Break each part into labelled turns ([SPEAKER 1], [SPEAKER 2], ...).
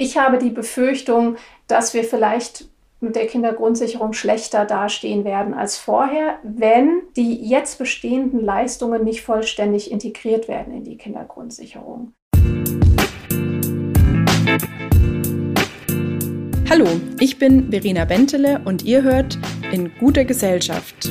[SPEAKER 1] Ich habe die Befürchtung, dass wir vielleicht mit der Kindergrundsicherung schlechter dastehen werden als vorher, wenn die jetzt bestehenden Leistungen nicht vollständig integriert werden in die Kindergrundsicherung.
[SPEAKER 2] Hallo, ich bin Verena Bentele und ihr hört in guter Gesellschaft.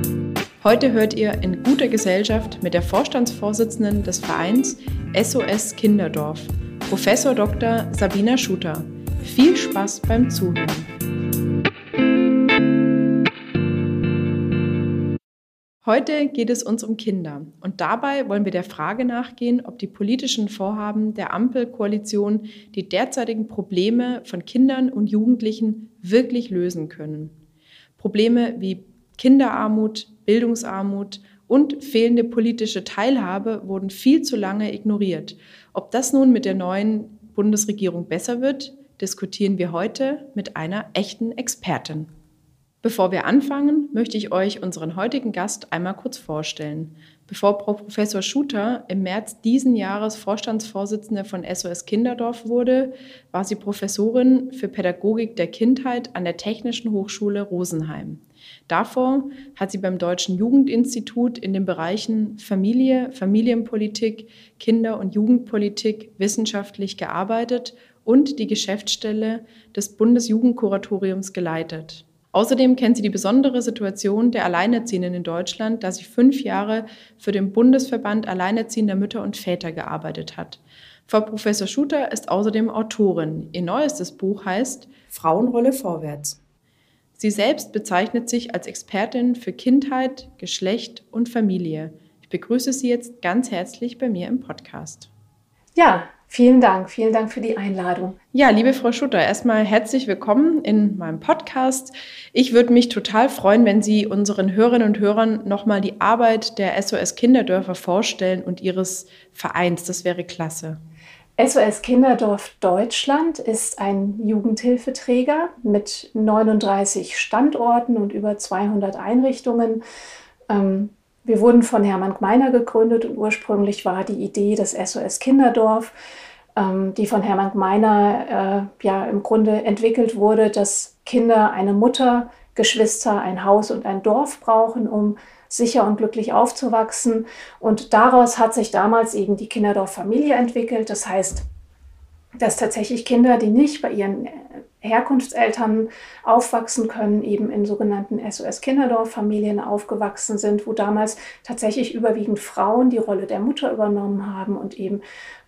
[SPEAKER 2] Heute hört ihr in guter Gesellschaft mit der Vorstandsvorsitzenden des Vereins SOS Kinderdorf, Professor Dr. Sabina Schuter. Viel Spaß beim Zuhören. Heute geht es uns um Kinder und dabei wollen wir der Frage nachgehen, ob die politischen Vorhaben der Ampelkoalition die derzeitigen Probleme von Kindern und Jugendlichen wirklich lösen können. Probleme wie Kinderarmut, Bildungsarmut und fehlende politische Teilhabe wurden viel zu lange ignoriert. Ob das nun mit der neuen Bundesregierung besser wird, diskutieren wir heute mit einer echten Expertin. Bevor wir anfangen, möchte ich euch unseren heutigen Gast einmal kurz vorstellen. Bevor Frau Professor Schuter im März diesen Jahres Vorstandsvorsitzende von SOS Kinderdorf wurde, war sie Professorin für Pädagogik der Kindheit an der Technischen Hochschule Rosenheim. Davor hat sie beim Deutschen Jugendinstitut in den Bereichen Familie, Familienpolitik, Kinder- und Jugendpolitik wissenschaftlich gearbeitet und die Geschäftsstelle des Bundesjugendkuratoriums geleitet. Außerdem kennt sie die besondere Situation der Alleinerziehenden in Deutschland, da sie fünf Jahre für den Bundesverband Alleinerziehender Mütter und Väter gearbeitet hat. Frau Professor Schuter ist außerdem Autorin. Ihr neuestes Buch heißt Frauenrolle vorwärts. Sie selbst bezeichnet sich als Expertin für Kindheit, Geschlecht und Familie. Ich begrüße Sie jetzt ganz herzlich bei mir im Podcast.
[SPEAKER 1] Ja, Vielen Dank, vielen Dank für die Einladung.
[SPEAKER 2] Ja, liebe Frau Schutter, erstmal herzlich willkommen in meinem Podcast. Ich würde mich total freuen, wenn Sie unseren Hörerinnen und Hörern nochmal die Arbeit der SOS Kinderdörfer vorstellen und Ihres Vereins. Das wäre klasse.
[SPEAKER 1] SOS Kinderdorf Deutschland ist ein Jugendhilfeträger mit 39 Standorten und über 200 Einrichtungen. Ähm, wir wurden von Hermann Gmeiner gegründet und ursprünglich war die Idee das SOS Kinderdorf, ähm, die von Hermann Gmeiner äh, ja im Grunde entwickelt wurde, dass Kinder eine Mutter, Geschwister, ein Haus und ein Dorf brauchen, um sicher und glücklich aufzuwachsen. Und daraus hat sich damals eben die Kinderdorf-Familie entwickelt. Das heißt, dass tatsächlich Kinder, die nicht bei ihren Herkunftseltern aufwachsen können, eben in sogenannten SOS-Kinderdorf-Familien aufgewachsen sind, wo damals tatsächlich überwiegend Frauen die Rolle der Mutter übernommen haben und eben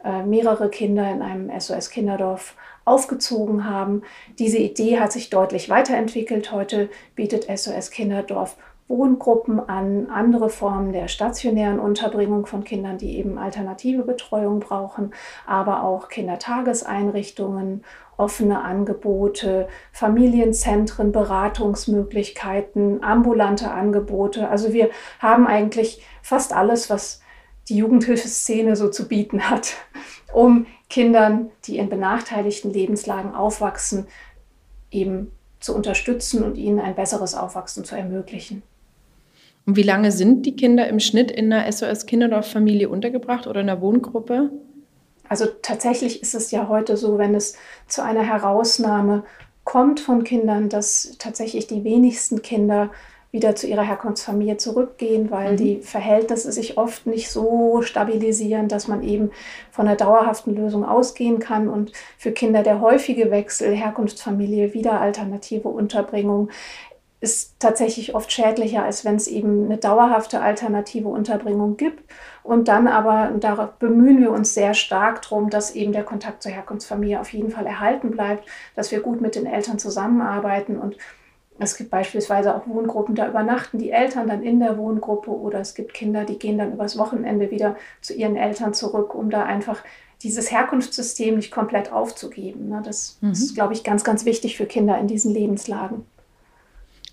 [SPEAKER 1] äh, mehrere Kinder in einem SOS-Kinderdorf aufgezogen haben. Diese Idee hat sich deutlich weiterentwickelt. Heute bietet SOS Kinderdorf Wohngruppen an, andere Formen der stationären Unterbringung von Kindern, die eben alternative Betreuung brauchen, aber auch Kindertageseinrichtungen, offene Angebote, Familienzentren, Beratungsmöglichkeiten, ambulante Angebote. Also wir haben eigentlich fast alles, was die Jugendhilfeszene so zu bieten hat, um Kindern, die in benachteiligten Lebenslagen aufwachsen, eben zu unterstützen und ihnen ein besseres Aufwachsen zu ermöglichen.
[SPEAKER 2] Und wie lange sind die Kinder im Schnitt in einer SOS-Kinderdorf-Familie untergebracht oder in einer Wohngruppe?
[SPEAKER 1] Also tatsächlich ist es ja heute so, wenn es zu einer Herausnahme kommt von Kindern, dass tatsächlich die wenigsten Kinder wieder zu ihrer Herkunftsfamilie zurückgehen, weil mhm. die Verhältnisse sich oft nicht so stabilisieren, dass man eben von einer dauerhaften Lösung ausgehen kann. Und für Kinder der häufige Wechsel, Herkunftsfamilie, wieder alternative Unterbringung, ist tatsächlich oft schädlicher, als wenn es eben eine dauerhafte alternative Unterbringung gibt. Und dann aber, und da bemühen wir uns sehr stark darum, dass eben der Kontakt zur Herkunftsfamilie auf jeden Fall erhalten bleibt, dass wir gut mit den Eltern zusammenarbeiten. Und es gibt beispielsweise auch Wohngruppen, da übernachten die Eltern dann in der Wohngruppe oder es gibt Kinder, die gehen dann übers Wochenende wieder zu ihren Eltern zurück, um da einfach dieses Herkunftssystem nicht komplett aufzugeben. Ne? Das mhm. ist, glaube ich, ganz, ganz wichtig für Kinder in diesen Lebenslagen.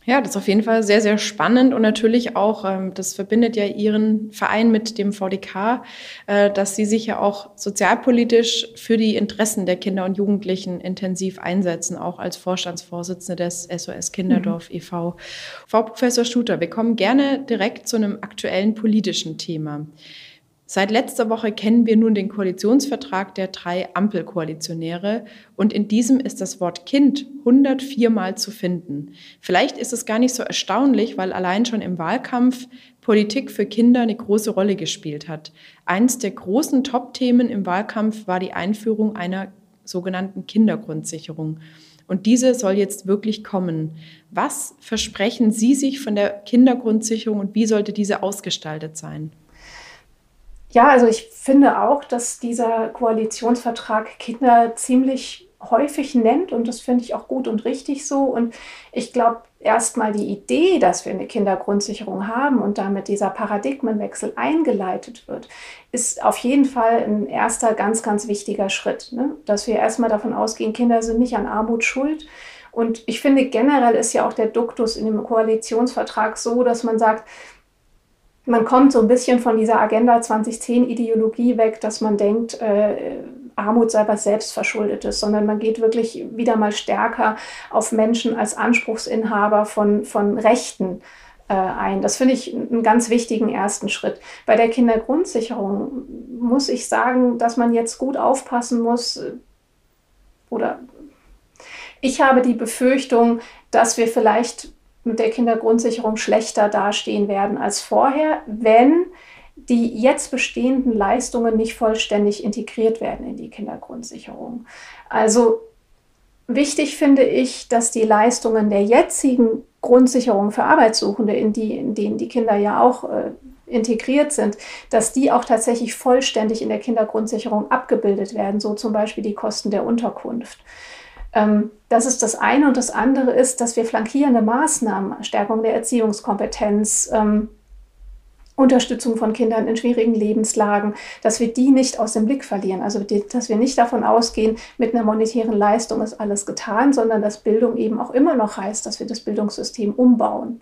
[SPEAKER 2] Ja, das ist auf jeden Fall sehr, sehr spannend und natürlich auch, ähm, das verbindet ja Ihren Verein mit dem VDK, äh, dass Sie sich ja auch sozialpolitisch für die Interessen der Kinder und Jugendlichen intensiv einsetzen, auch als Vorstandsvorsitzende des SOS Kinderdorf mhm. e.V. Frau Professor Stuter, wir kommen gerne direkt zu einem aktuellen politischen Thema. Seit letzter Woche kennen wir nun den Koalitionsvertrag der drei Ampelkoalitionäre und in diesem ist das Wort Kind 104 Mal zu finden. Vielleicht ist es gar nicht so erstaunlich, weil allein schon im Wahlkampf Politik für Kinder eine große Rolle gespielt hat. Eins der großen Top-Themen im Wahlkampf war die Einführung einer sogenannten Kindergrundsicherung. Und diese soll jetzt wirklich kommen. Was versprechen Sie sich von der Kindergrundsicherung und wie sollte diese ausgestaltet sein?
[SPEAKER 1] Ja, also ich finde auch, dass dieser Koalitionsvertrag Kinder ziemlich häufig nennt und das finde ich auch gut und richtig so. Und ich glaube, erstmal die Idee, dass wir eine Kindergrundsicherung haben und damit dieser Paradigmenwechsel eingeleitet wird, ist auf jeden Fall ein erster ganz, ganz wichtiger Schritt. Ne? Dass wir erstmal davon ausgehen, Kinder sind nicht an Armut schuld. Und ich finde generell ist ja auch der Duktus in dem Koalitionsvertrag so, dass man sagt, man kommt so ein bisschen von dieser Agenda 2010-Ideologie weg, dass man denkt, äh, Armut sei was Selbstverschuldetes, sondern man geht wirklich wieder mal stärker auf Menschen als Anspruchsinhaber von, von Rechten äh, ein. Das finde ich einen ganz wichtigen ersten Schritt. Bei der Kindergrundsicherung muss ich sagen, dass man jetzt gut aufpassen muss äh, oder ich habe die Befürchtung, dass wir vielleicht mit der Kindergrundsicherung schlechter dastehen werden als vorher, wenn die jetzt bestehenden Leistungen nicht vollständig integriert werden in die Kindergrundsicherung. Also wichtig finde ich, dass die Leistungen der jetzigen Grundsicherung für Arbeitssuchende, in, die, in denen die Kinder ja auch äh, integriert sind, dass die auch tatsächlich vollständig in der Kindergrundsicherung abgebildet werden, so zum Beispiel die Kosten der Unterkunft. Ähm, das ist das eine. Und das andere ist, dass wir flankierende Maßnahmen, Stärkung der Erziehungskompetenz, ähm, Unterstützung von Kindern in schwierigen Lebenslagen, dass wir die nicht aus dem Blick verlieren. Also, dass wir nicht davon ausgehen, mit einer monetären Leistung ist alles getan, sondern dass Bildung eben auch immer noch heißt, dass wir das Bildungssystem umbauen.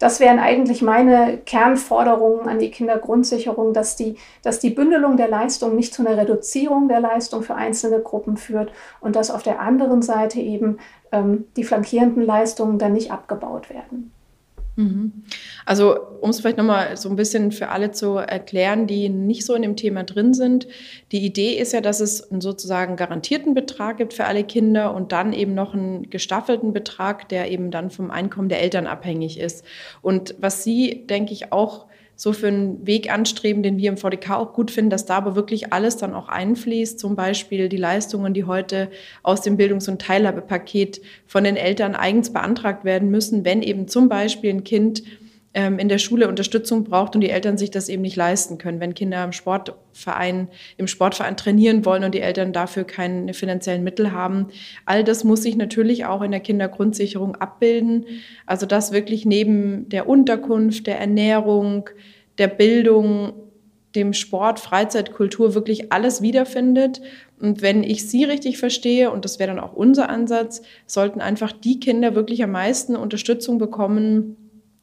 [SPEAKER 1] Das wären eigentlich meine Kernforderungen an die Kindergrundsicherung, dass die, dass die Bündelung der Leistung nicht zu einer Reduzierung der Leistung für einzelne Gruppen führt und dass auf der anderen Seite eben ähm, die flankierenden Leistungen dann nicht abgebaut werden.
[SPEAKER 2] Mhm. Also, um es vielleicht nochmal so ein bisschen für alle zu erklären, die nicht so in dem Thema drin sind. Die Idee ist ja, dass es einen sozusagen garantierten Betrag gibt für alle Kinder und dann eben noch einen gestaffelten Betrag, der eben dann vom Einkommen der Eltern abhängig ist. Und was Sie, denke ich, auch so für einen Weg anstreben, den wir im VDK auch gut finden, dass da aber wirklich alles dann auch einfließt, zum Beispiel die Leistungen, die heute aus dem Bildungs- und Teilhabepaket von den Eltern eigens beantragt werden müssen, wenn eben zum Beispiel ein Kind in der Schule Unterstützung braucht und die Eltern sich das eben nicht leisten können. Wenn Kinder im Sportverein, im Sportverein trainieren wollen und die Eltern dafür keine finanziellen Mittel haben. All das muss sich natürlich auch in der Kindergrundsicherung abbilden. Also dass wirklich neben der Unterkunft, der Ernährung, der Bildung, dem Sport, Freizeit, Kultur wirklich alles wiederfindet. Und wenn ich Sie richtig verstehe, und das wäre dann auch unser Ansatz, sollten einfach die Kinder wirklich am meisten Unterstützung bekommen,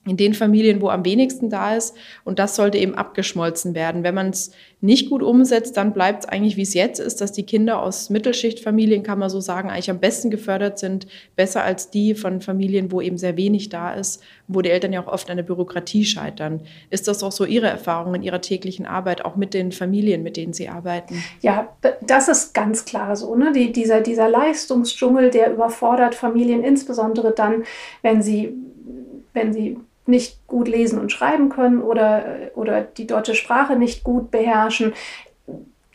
[SPEAKER 2] in den Familien, wo am wenigsten da ist. Und das sollte eben abgeschmolzen werden. Wenn man es nicht gut umsetzt, dann bleibt es eigentlich, wie es jetzt ist, dass die Kinder aus Mittelschichtfamilien, kann man so sagen, eigentlich am besten gefördert sind, besser als die von Familien, wo eben sehr wenig da ist, wo die Eltern ja auch oft an der Bürokratie scheitern. Ist das auch so Ihre Erfahrung in Ihrer täglichen Arbeit, auch mit den Familien, mit denen Sie arbeiten?
[SPEAKER 1] Ja, das ist ganz klar so. Ne? Die, dieser, dieser Leistungsdschungel, der überfordert Familien, insbesondere dann, wenn sie, wenn sie nicht gut lesen und schreiben können oder, oder die deutsche Sprache nicht gut beherrschen.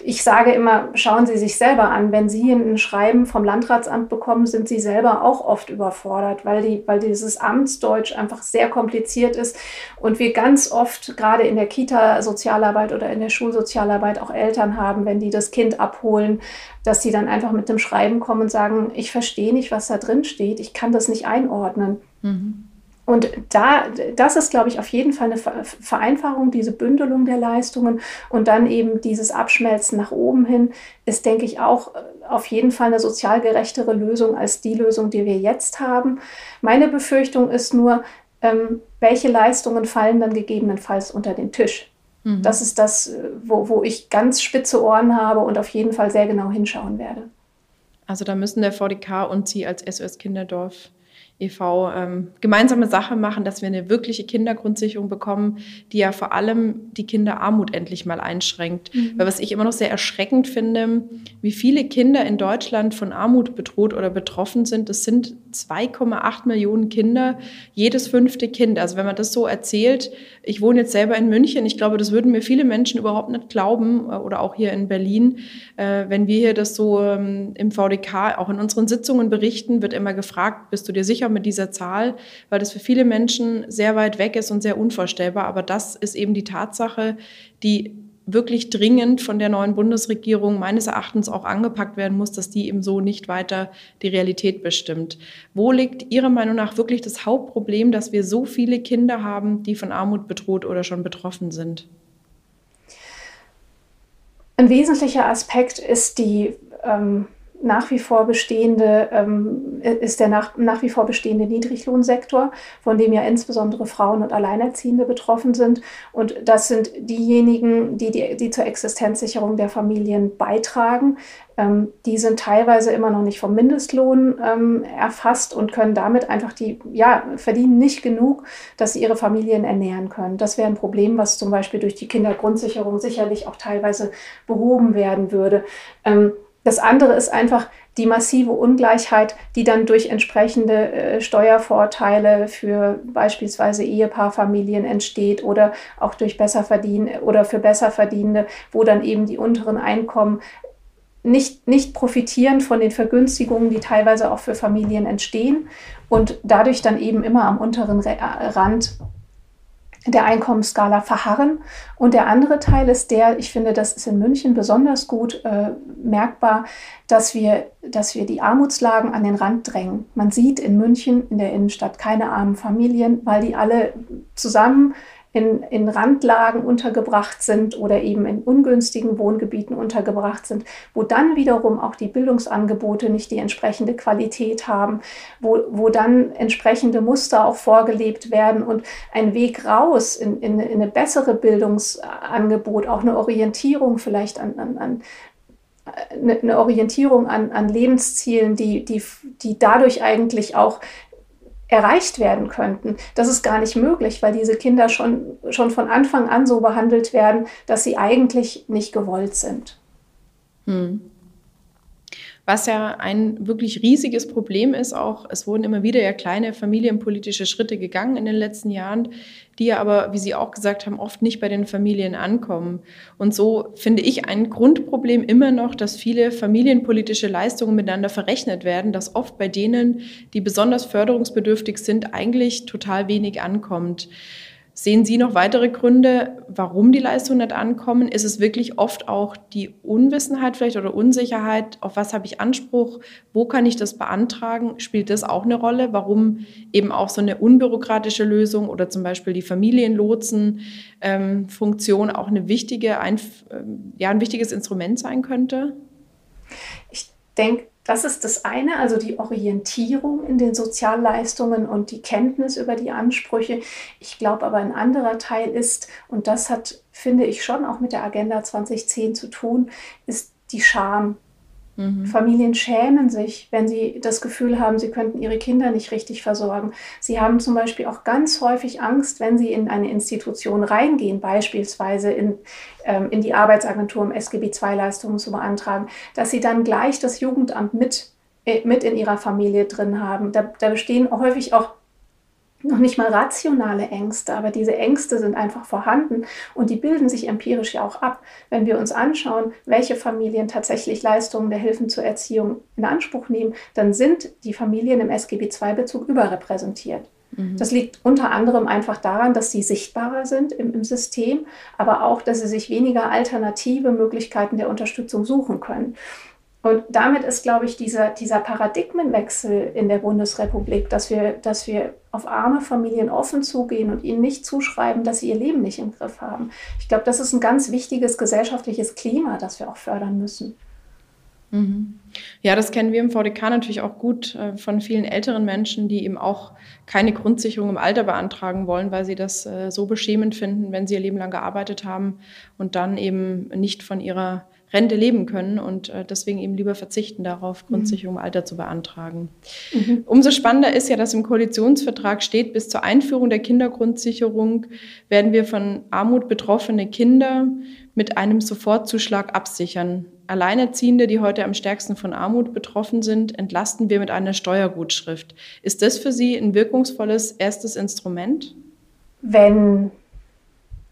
[SPEAKER 1] Ich sage immer, schauen Sie sich selber an. Wenn Sie ein Schreiben vom Landratsamt bekommen, sind Sie selber auch oft überfordert, weil, die, weil dieses Amtsdeutsch einfach sehr kompliziert ist und wir ganz oft gerade in der Kita-Sozialarbeit oder in der Schulsozialarbeit auch Eltern haben, wenn die das Kind abholen, dass sie dann einfach mit dem Schreiben kommen und sagen, ich verstehe nicht, was da drin steht, ich kann das nicht einordnen. Mhm. Und da, das ist, glaube ich, auf jeden Fall eine Vereinfachung, diese Bündelung der Leistungen und dann eben dieses Abschmelzen nach oben hin, ist, denke ich, auch auf jeden Fall eine sozial gerechtere Lösung als die Lösung, die wir jetzt haben. Meine Befürchtung ist nur, ähm, welche Leistungen fallen dann gegebenenfalls unter den Tisch. Mhm. Das ist das, äh, wo, wo ich ganz spitze Ohren habe und auf jeden Fall sehr genau hinschauen werde.
[SPEAKER 2] Also da müssen der VDK und Sie als SOS Kinderdorf e.V. Ähm, gemeinsame Sache machen, dass wir eine wirkliche Kindergrundsicherung bekommen, die ja vor allem die Kinderarmut endlich mal einschränkt. Mhm. Weil was ich immer noch sehr erschreckend finde, wie viele Kinder in Deutschland von Armut bedroht oder betroffen sind, das sind 2,8 Millionen Kinder, jedes fünfte Kind. Also wenn man das so erzählt, ich wohne jetzt selber in München, ich glaube, das würden mir viele Menschen überhaupt nicht glauben äh, oder auch hier in Berlin. Äh, wenn wir hier das so ähm, im VDK auch in unseren Sitzungen berichten, wird immer gefragt, bist du dir sicher, mit dieser Zahl, weil das für viele Menschen sehr weit weg ist und sehr unvorstellbar. Aber das ist eben die Tatsache, die wirklich dringend von der neuen Bundesregierung meines Erachtens auch angepackt werden muss, dass die eben so nicht weiter die Realität bestimmt. Wo liegt Ihrer Meinung nach wirklich das Hauptproblem, dass wir so viele Kinder haben, die von Armut bedroht oder schon betroffen sind?
[SPEAKER 1] Ein wesentlicher Aspekt ist die ähm, nach wie vor bestehende, ähm, ist der nach, nach wie vor bestehende Niedriglohnsektor, von dem ja insbesondere Frauen und Alleinerziehende betroffen sind. Und das sind diejenigen, die, die, die zur Existenzsicherung der Familien beitragen. Ähm, die sind teilweise immer noch nicht vom Mindestlohn ähm, erfasst und können damit einfach die, ja, verdienen nicht genug, dass sie ihre Familien ernähren können. Das wäre ein Problem, was zum Beispiel durch die Kindergrundsicherung sicherlich auch teilweise behoben werden würde. Das andere ist einfach die massive Ungleichheit, die dann durch entsprechende äh, Steuervorteile für beispielsweise Ehepaarfamilien entsteht oder auch durch besser verdienen oder für besser verdienende, wo dann eben die unteren Einkommen nicht, nicht profitieren von den Vergünstigungen, die teilweise auch für Familien entstehen und dadurch dann eben immer am unteren Rand der Einkommensskala verharren. Und der andere Teil ist der, ich finde, das ist in München besonders gut äh, merkbar, dass wir, dass wir die Armutslagen an den Rand drängen. Man sieht in München, in der Innenstadt, keine armen Familien, weil die alle zusammen in, in Randlagen untergebracht sind oder eben in ungünstigen Wohngebieten untergebracht sind, wo dann wiederum auch die Bildungsangebote nicht die entsprechende Qualität haben, wo, wo dann entsprechende Muster auch vorgelebt werden und ein Weg raus in, in, in eine bessere Bildungsangebot, auch eine Orientierung vielleicht an, an, an eine Orientierung an, an Lebenszielen, die, die, die dadurch eigentlich auch erreicht werden könnten. Das ist gar nicht möglich, weil diese Kinder schon, schon von Anfang an so behandelt werden, dass sie eigentlich nicht gewollt sind. Hm.
[SPEAKER 2] Was ja ein wirklich riesiges Problem ist, auch es wurden immer wieder ja kleine familienpolitische Schritte gegangen in den letzten Jahren, die ja aber, wie Sie auch gesagt haben, oft nicht bei den Familien ankommen. Und so finde ich ein Grundproblem immer noch, dass viele familienpolitische Leistungen miteinander verrechnet werden, dass oft bei denen, die besonders förderungsbedürftig sind, eigentlich total wenig ankommt. Sehen Sie noch weitere Gründe, warum die Leistungen nicht ankommen? Ist es wirklich oft auch die Unwissenheit vielleicht oder Unsicherheit? Auf was habe ich Anspruch? Wo kann ich das beantragen? Spielt das auch eine Rolle? Warum eben auch so eine unbürokratische Lösung oder zum Beispiel die Familienlotsen-Funktion ähm, auch eine wichtige, ein, ähm, ja, ein wichtiges Instrument sein könnte?
[SPEAKER 1] Ich denke, das ist das eine, also die Orientierung in den Sozialleistungen und die Kenntnis über die Ansprüche. Ich glaube aber ein anderer Teil ist, und das hat, finde ich, schon auch mit der Agenda 2010 zu tun, ist die Scham Mhm. Familien schämen sich, wenn sie das Gefühl haben, sie könnten ihre Kinder nicht richtig versorgen. Sie haben zum Beispiel auch ganz häufig Angst, wenn sie in eine Institution reingehen, beispielsweise in, ähm, in die Arbeitsagentur, um SGB-II-Leistungen zu beantragen, dass sie dann gleich das Jugendamt mit, äh, mit in ihrer Familie drin haben. Da, da bestehen häufig auch noch nicht mal rationale Ängste, aber diese Ängste sind einfach vorhanden und die bilden sich empirisch ja auch ab. Wenn wir uns anschauen, welche Familien tatsächlich Leistungen der Hilfen zur Erziehung in Anspruch nehmen, dann sind die Familien im SGB II-Bezug überrepräsentiert. Mhm. Das liegt unter anderem einfach daran, dass sie sichtbarer sind im, im System, aber auch, dass sie sich weniger alternative Möglichkeiten der Unterstützung suchen können. Und damit ist, glaube ich, dieser, dieser Paradigmenwechsel in der Bundesrepublik, dass wir, dass wir auf arme Familien offen zugehen und ihnen nicht zuschreiben, dass sie ihr Leben nicht im Griff haben. Ich glaube, das ist ein ganz wichtiges gesellschaftliches Klima, das wir auch fördern müssen.
[SPEAKER 2] Mhm. Ja, das kennen wir im VDK natürlich auch gut äh, von vielen älteren Menschen, die eben auch keine Grundsicherung im Alter beantragen wollen, weil sie das äh, so beschämend finden, wenn sie ihr Leben lang gearbeitet haben und dann eben nicht von ihrer Rente leben können und äh, deswegen eben lieber verzichten darauf, mhm. Grundsicherung im Alter zu beantragen. Mhm. Umso spannender ist ja, dass im Koalitionsvertrag steht, bis zur Einführung der Kindergrundsicherung werden wir von Armut betroffene Kinder mit einem Sofortzuschlag absichern. Alleinerziehende, die heute am stärksten von Armut betroffen sind, entlasten wir mit einer Steuergutschrift. Ist das für Sie ein wirkungsvolles erstes Instrument?
[SPEAKER 1] Wenn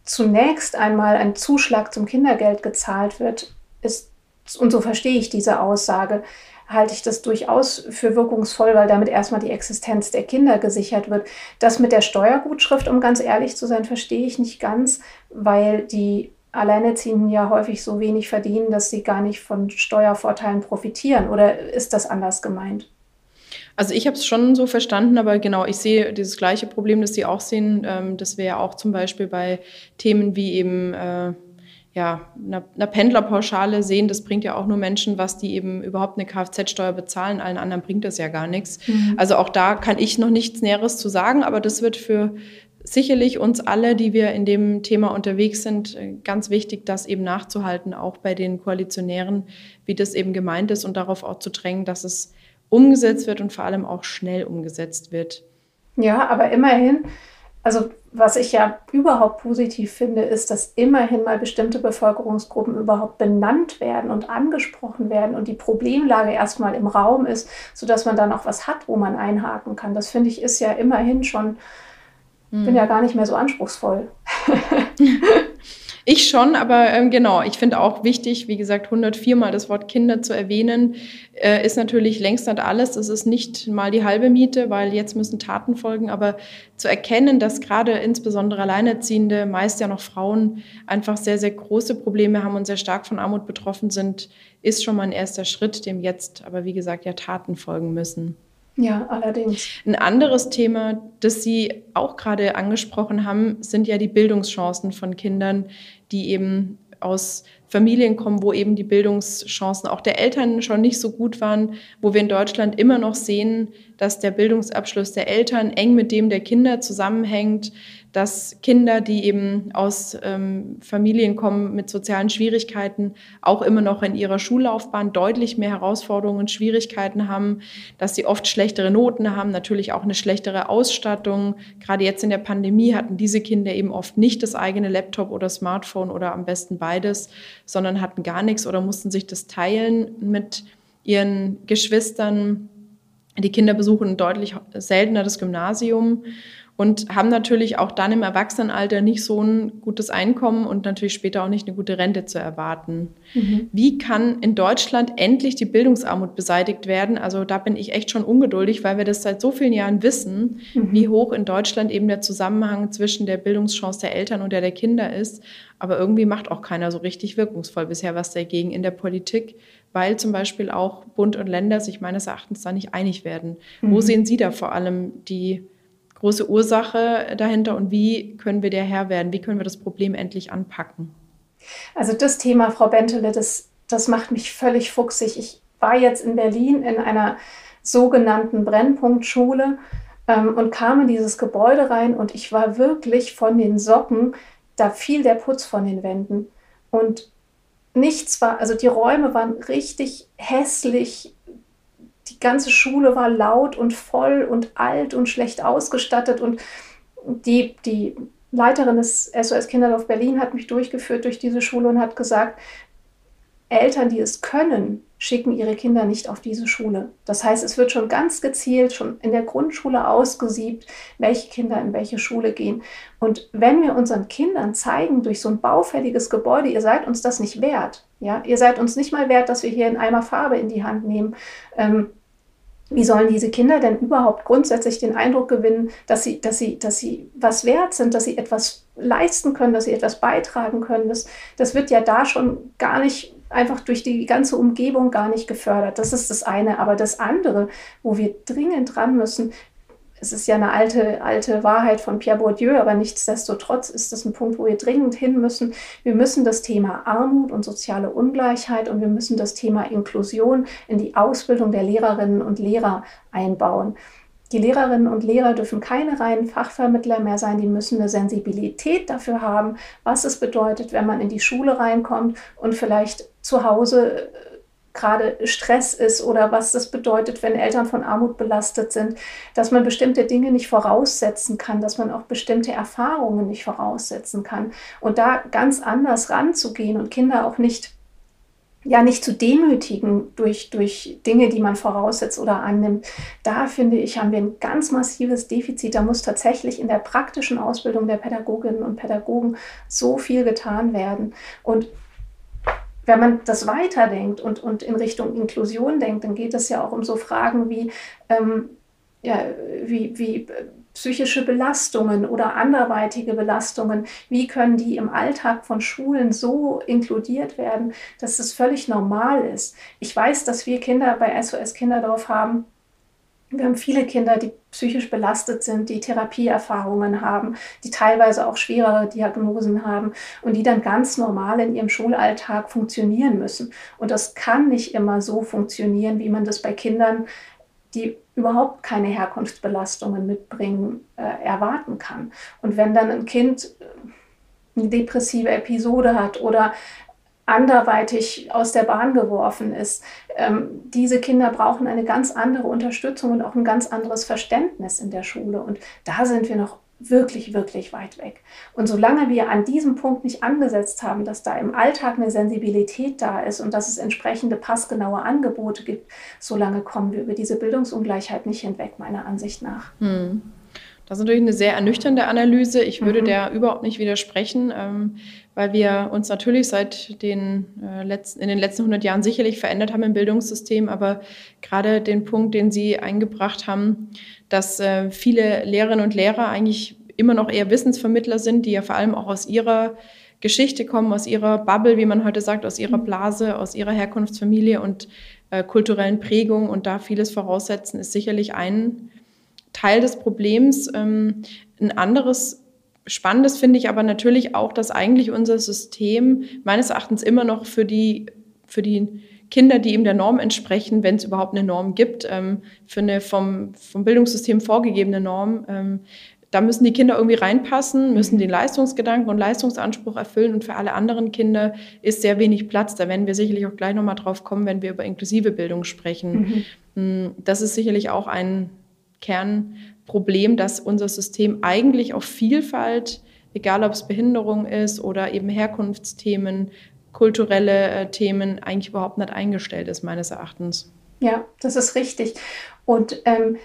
[SPEAKER 1] zunächst einmal ein Zuschlag zum Kindergeld gezahlt wird, ist, und so verstehe ich diese Aussage, halte ich das durchaus für wirkungsvoll, weil damit erstmal die Existenz der Kinder gesichert wird. Das mit der Steuergutschrift, um ganz ehrlich zu sein, verstehe ich nicht ganz, weil die Alleinerziehenden ja häufig so wenig verdienen, dass sie gar nicht von Steuervorteilen profitieren. Oder ist das anders gemeint?
[SPEAKER 2] Also ich habe es schon so verstanden, aber genau, ich sehe dieses gleiche Problem, das Sie auch sehen, ähm, dass wir ja auch zum Beispiel bei Themen wie eben äh, ja, einer, einer Pendlerpauschale sehen, das bringt ja auch nur Menschen, was die eben überhaupt eine Kfz-Steuer bezahlen, allen anderen bringt das ja gar nichts. Mhm. Also auch da kann ich noch nichts Näheres zu sagen, aber das wird für sicherlich uns alle, die wir in dem Thema unterwegs sind, ganz wichtig, das eben nachzuhalten, auch bei den Koalitionären, wie das eben gemeint ist und darauf auch zu drängen, dass es umgesetzt wird und vor allem auch schnell umgesetzt wird.
[SPEAKER 1] Ja, aber immerhin also was ich ja überhaupt positiv finde, ist, dass immerhin mal bestimmte Bevölkerungsgruppen überhaupt benannt werden und angesprochen werden und die Problemlage erstmal im Raum ist, sodass man dann auch was hat, wo man einhaken kann. Das finde ich ist ja immerhin schon, hm. bin ja gar nicht mehr so anspruchsvoll.
[SPEAKER 2] Ich schon, aber ähm, genau, ich finde auch wichtig, wie gesagt, 104 mal das Wort Kinder zu erwähnen, äh, ist natürlich längst nicht alles. Das ist nicht mal die halbe Miete, weil jetzt müssen Taten folgen, aber zu erkennen, dass gerade insbesondere Alleinerziehende, meist ja noch Frauen, einfach sehr, sehr große Probleme haben und sehr stark von Armut betroffen sind, ist schon mal ein erster Schritt, dem jetzt aber, wie gesagt, ja Taten folgen müssen.
[SPEAKER 1] Ja, allerdings.
[SPEAKER 2] Ein anderes Thema, das Sie auch gerade angesprochen haben, sind ja die Bildungschancen von Kindern, die eben aus Familien kommen, wo eben die Bildungschancen auch der Eltern schon nicht so gut waren, wo wir in Deutschland immer noch sehen, dass der Bildungsabschluss der Eltern eng mit dem der Kinder zusammenhängt, dass Kinder, die eben aus ähm, Familien kommen mit sozialen Schwierigkeiten, auch immer noch in ihrer Schullaufbahn deutlich mehr Herausforderungen und Schwierigkeiten haben, dass sie oft schlechtere Noten haben, natürlich auch eine schlechtere Ausstattung. Gerade jetzt in der Pandemie hatten diese Kinder eben oft nicht das eigene Laptop oder Smartphone oder am besten beides, sondern hatten gar nichts oder mussten sich das teilen mit ihren Geschwistern. Die Kinder besuchen deutlich seltener das Gymnasium und haben natürlich auch dann im Erwachsenenalter nicht so ein gutes Einkommen und natürlich später auch nicht eine gute Rente zu erwarten. Mhm. Wie kann in Deutschland endlich die Bildungsarmut beseitigt werden? Also da bin ich echt schon ungeduldig, weil wir das seit so vielen Jahren wissen, mhm. wie hoch in Deutschland eben der Zusammenhang zwischen der Bildungschance der Eltern und der der Kinder ist. Aber irgendwie macht auch keiner so richtig wirkungsvoll bisher was dagegen in der Politik, weil zum Beispiel auch Bund und Länder sich meines Erachtens da nicht einig werden. Mhm. Wo sehen Sie da vor allem die große Ursache dahinter und wie können wir der Herr werden? Wie können wir das Problem endlich anpacken?
[SPEAKER 1] Also das Thema, Frau Bentele, das, das macht mich völlig fuchsig. Ich war jetzt in Berlin in einer sogenannten Brennpunktschule ähm, und kam in dieses Gebäude rein und ich war wirklich von den Socken, da fiel der Putz von den Wänden. Und nichts war, also die Räume waren richtig hässlich, die ganze Schule war laut und voll und alt und schlecht ausgestattet und die, die Leiterin des SOS Kinderdorf Berlin hat mich durchgeführt durch diese Schule und hat gesagt, Eltern, die es können, schicken ihre Kinder nicht auf diese Schule. Das heißt, es wird schon ganz gezielt, schon in der Grundschule ausgesiebt, welche Kinder in welche Schule gehen. Und wenn wir unseren Kindern zeigen, durch so ein baufälliges Gebäude, ihr seid uns das nicht wert, ja, ihr seid uns nicht mal wert, dass wir hier einen Eimer Farbe in die Hand nehmen, ähm, wie sollen diese Kinder denn überhaupt grundsätzlich den Eindruck gewinnen, dass sie, dass sie, dass sie was wert sind, dass sie etwas leisten können, dass sie etwas beitragen können? Das, das wird ja da schon gar nicht einfach durch die ganze Umgebung gar nicht gefördert. Das ist das eine. Aber das andere, wo wir dringend dran müssen, es ist ja eine alte, alte Wahrheit von Pierre Bourdieu, aber nichtsdestotrotz ist das ein Punkt, wo wir dringend hin müssen. Wir müssen das Thema Armut und soziale Ungleichheit und wir müssen das Thema Inklusion in die Ausbildung der Lehrerinnen und Lehrer einbauen. Die Lehrerinnen und Lehrer dürfen keine reinen Fachvermittler mehr sein, die müssen eine Sensibilität dafür haben, was es bedeutet, wenn man in die Schule reinkommt und vielleicht zu Hause gerade Stress ist oder was das bedeutet, wenn Eltern von Armut belastet sind, dass man bestimmte Dinge nicht voraussetzen kann, dass man auch bestimmte Erfahrungen nicht voraussetzen kann. Und da ganz anders ranzugehen und Kinder auch nicht ja nicht zu demütigen durch, durch Dinge, die man voraussetzt oder annimmt. Da finde ich, haben wir ein ganz massives Defizit. Da muss tatsächlich in der praktischen Ausbildung der Pädagoginnen und Pädagogen so viel getan werden. Und wenn man das weiterdenkt und, und in Richtung Inklusion denkt, dann geht es ja auch um so Fragen wie, ähm, ja, wie, wie psychische Belastungen oder anderweitige Belastungen, wie können die im Alltag von Schulen so inkludiert werden, dass es völlig normal ist. Ich weiß, dass wir Kinder bei SOS Kinderdorf haben, wir haben viele Kinder, die psychisch belastet sind, die Therapieerfahrungen haben, die teilweise auch schwerere Diagnosen haben und die dann ganz normal in ihrem Schulalltag funktionieren müssen. Und das kann nicht immer so funktionieren, wie man das bei Kindern, die überhaupt keine Herkunftsbelastungen mitbringen, äh, erwarten kann. Und wenn dann ein Kind eine depressive Episode hat oder anderweitig aus der Bahn geworfen ist. Ähm, diese Kinder brauchen eine ganz andere Unterstützung und auch ein ganz anderes Verständnis in der Schule. Und da sind wir noch wirklich, wirklich weit weg. Und solange wir an diesem Punkt nicht angesetzt haben, dass da im Alltag eine Sensibilität da ist und dass es entsprechende passgenaue Angebote gibt, solange kommen wir über diese Bildungsungleichheit nicht hinweg, meiner Ansicht nach. Hm.
[SPEAKER 2] Das ist natürlich eine sehr ernüchternde Analyse. Ich würde mhm. der überhaupt nicht widersprechen, ähm, weil wir uns natürlich seit den äh, letzten, in den letzten 100 Jahren sicherlich verändert haben im Bildungssystem. Aber gerade den Punkt, den Sie eingebracht haben, dass äh, viele Lehrerinnen und Lehrer eigentlich immer noch eher Wissensvermittler sind, die ja vor allem auch aus ihrer Geschichte kommen, aus ihrer Bubble, wie man heute sagt, aus ihrer mhm. Blase, aus ihrer Herkunftsfamilie und äh, kulturellen Prägung und da vieles voraussetzen, ist sicherlich ein Teil des Problems. Ähm, ein anderes Spannendes finde ich aber natürlich auch, dass eigentlich unser System meines Erachtens immer noch für die, für die Kinder, die eben der Norm entsprechen, wenn es überhaupt eine Norm gibt, ähm, für eine vom, vom Bildungssystem vorgegebene Norm, ähm, da müssen die Kinder irgendwie reinpassen, müssen den Leistungsgedanken und Leistungsanspruch erfüllen und für alle anderen Kinder ist sehr wenig Platz. Da werden wir sicherlich auch gleich nochmal drauf kommen, wenn wir über inklusive Bildung sprechen. Mhm. Mm, das ist sicherlich auch ein, Kernproblem, dass unser System eigentlich auf Vielfalt, egal ob es Behinderung ist oder eben Herkunftsthemen, kulturelle äh, Themen, eigentlich überhaupt nicht eingestellt ist, meines Erachtens.
[SPEAKER 1] Ja, das ist richtig. Und ähm,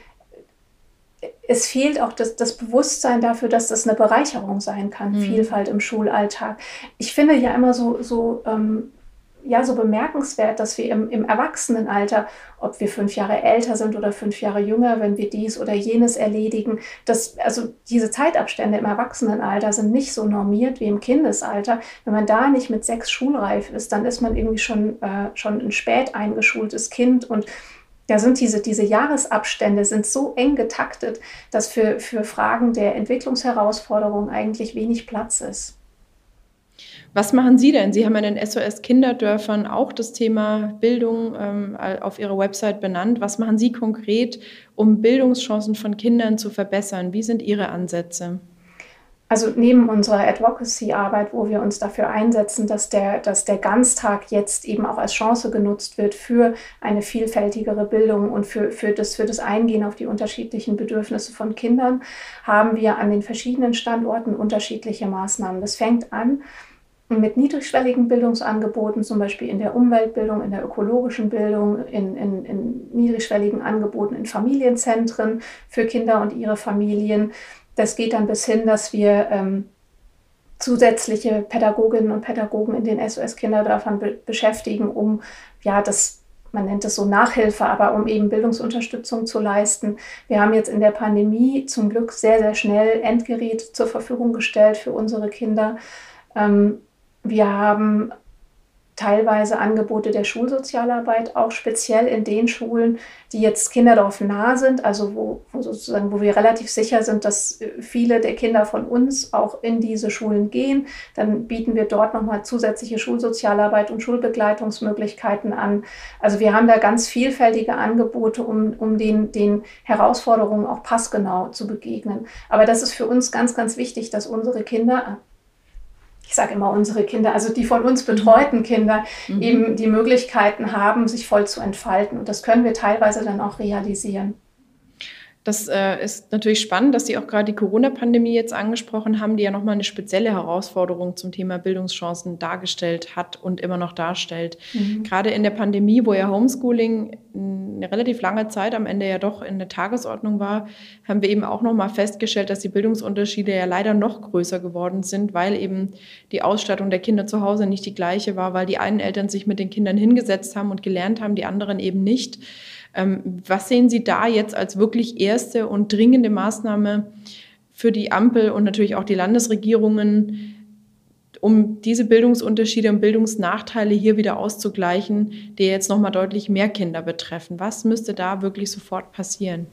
[SPEAKER 1] es fehlt auch das, das, Bewusstsein dafür, dass das eine Bereicherung sein kann, mhm. Vielfalt im Schulalltag. Ich finde ja immer so, so ähm, ja so bemerkenswert, dass wir im, im Erwachsenenalter, ob wir fünf Jahre älter sind oder fünf Jahre jünger, wenn wir dies oder jenes erledigen, dass also diese Zeitabstände im Erwachsenenalter sind nicht so normiert wie im Kindesalter. Wenn man da nicht mit sechs schulreif ist, dann ist man irgendwie schon, äh, schon ein spät eingeschultes Kind und da sind diese, diese Jahresabstände sind so eng getaktet, dass für, für Fragen der Entwicklungsherausforderungen eigentlich wenig Platz ist.
[SPEAKER 2] Was machen Sie denn? Sie haben in den SOS Kinderdörfern auch das Thema Bildung ähm, auf Ihrer Website benannt. Was machen Sie konkret, um Bildungschancen von Kindern zu verbessern? Wie sind Ihre Ansätze?
[SPEAKER 1] Also neben unserer Advocacy-Arbeit, wo wir uns dafür einsetzen, dass der, dass der Ganztag jetzt eben auch als Chance genutzt wird für eine vielfältigere Bildung und für, für, das, für das Eingehen auf die unterschiedlichen Bedürfnisse von Kindern, haben wir an den verschiedenen Standorten unterschiedliche Maßnahmen. Das fängt an mit niedrigschwelligen Bildungsangeboten, zum Beispiel in der Umweltbildung, in der ökologischen Bildung, in, in, in niedrigschwelligen Angeboten in Familienzentren für Kinder und ihre Familien. Das geht dann bis hin, dass wir ähm, zusätzliche Pädagoginnen und Pädagogen in den SOS-Kinderdörfern be beschäftigen, um ja das man nennt es so Nachhilfe, aber um eben Bildungsunterstützung zu leisten. Wir haben jetzt in der Pandemie zum Glück sehr, sehr schnell Endgeräte zur Verfügung gestellt für unsere Kinder. Ähm, wir haben teilweise Angebote der Schulsozialarbeit, auch speziell in den Schulen, die jetzt Kinderdorf nah sind, also wo, wo, sozusagen, wo wir relativ sicher sind, dass äh, viele der Kinder von uns auch in diese Schulen gehen. Dann bieten wir dort nochmal zusätzliche Schulsozialarbeit und Schulbegleitungsmöglichkeiten an. Also wir haben da ganz vielfältige Angebote, um, um den, den Herausforderungen auch passgenau zu begegnen. Aber das ist für uns ganz, ganz wichtig, dass unsere Kinder ich sage immer unsere Kinder, also die von uns betreuten Kinder, mhm. eben die Möglichkeiten haben, sich voll zu entfalten. Und das können wir teilweise dann auch realisieren.
[SPEAKER 2] Das äh, ist natürlich spannend, dass Sie auch gerade die Corona-Pandemie jetzt angesprochen haben, die ja nochmal eine spezielle Herausforderung zum Thema Bildungschancen dargestellt hat und immer noch darstellt. Mhm. Gerade in der Pandemie, wo ja Homeschooling eine relativ lange Zeit am Ende ja doch in der Tagesordnung war, haben wir eben auch nochmal festgestellt, dass die Bildungsunterschiede ja leider noch größer geworden sind, weil eben die Ausstattung der Kinder zu Hause nicht die gleiche war, weil die einen Eltern sich mit den Kindern hingesetzt haben und gelernt haben, die anderen eben nicht. Ähm, was sehen Sie da jetzt als wirklich erste und dringende Maßnahme für die Ampel und natürlich auch die Landesregierungen, um diese Bildungsunterschiede und Bildungsnachteile hier wieder auszugleichen, die jetzt nochmal deutlich mehr Kinder betreffen? Was müsste da wirklich sofort passieren?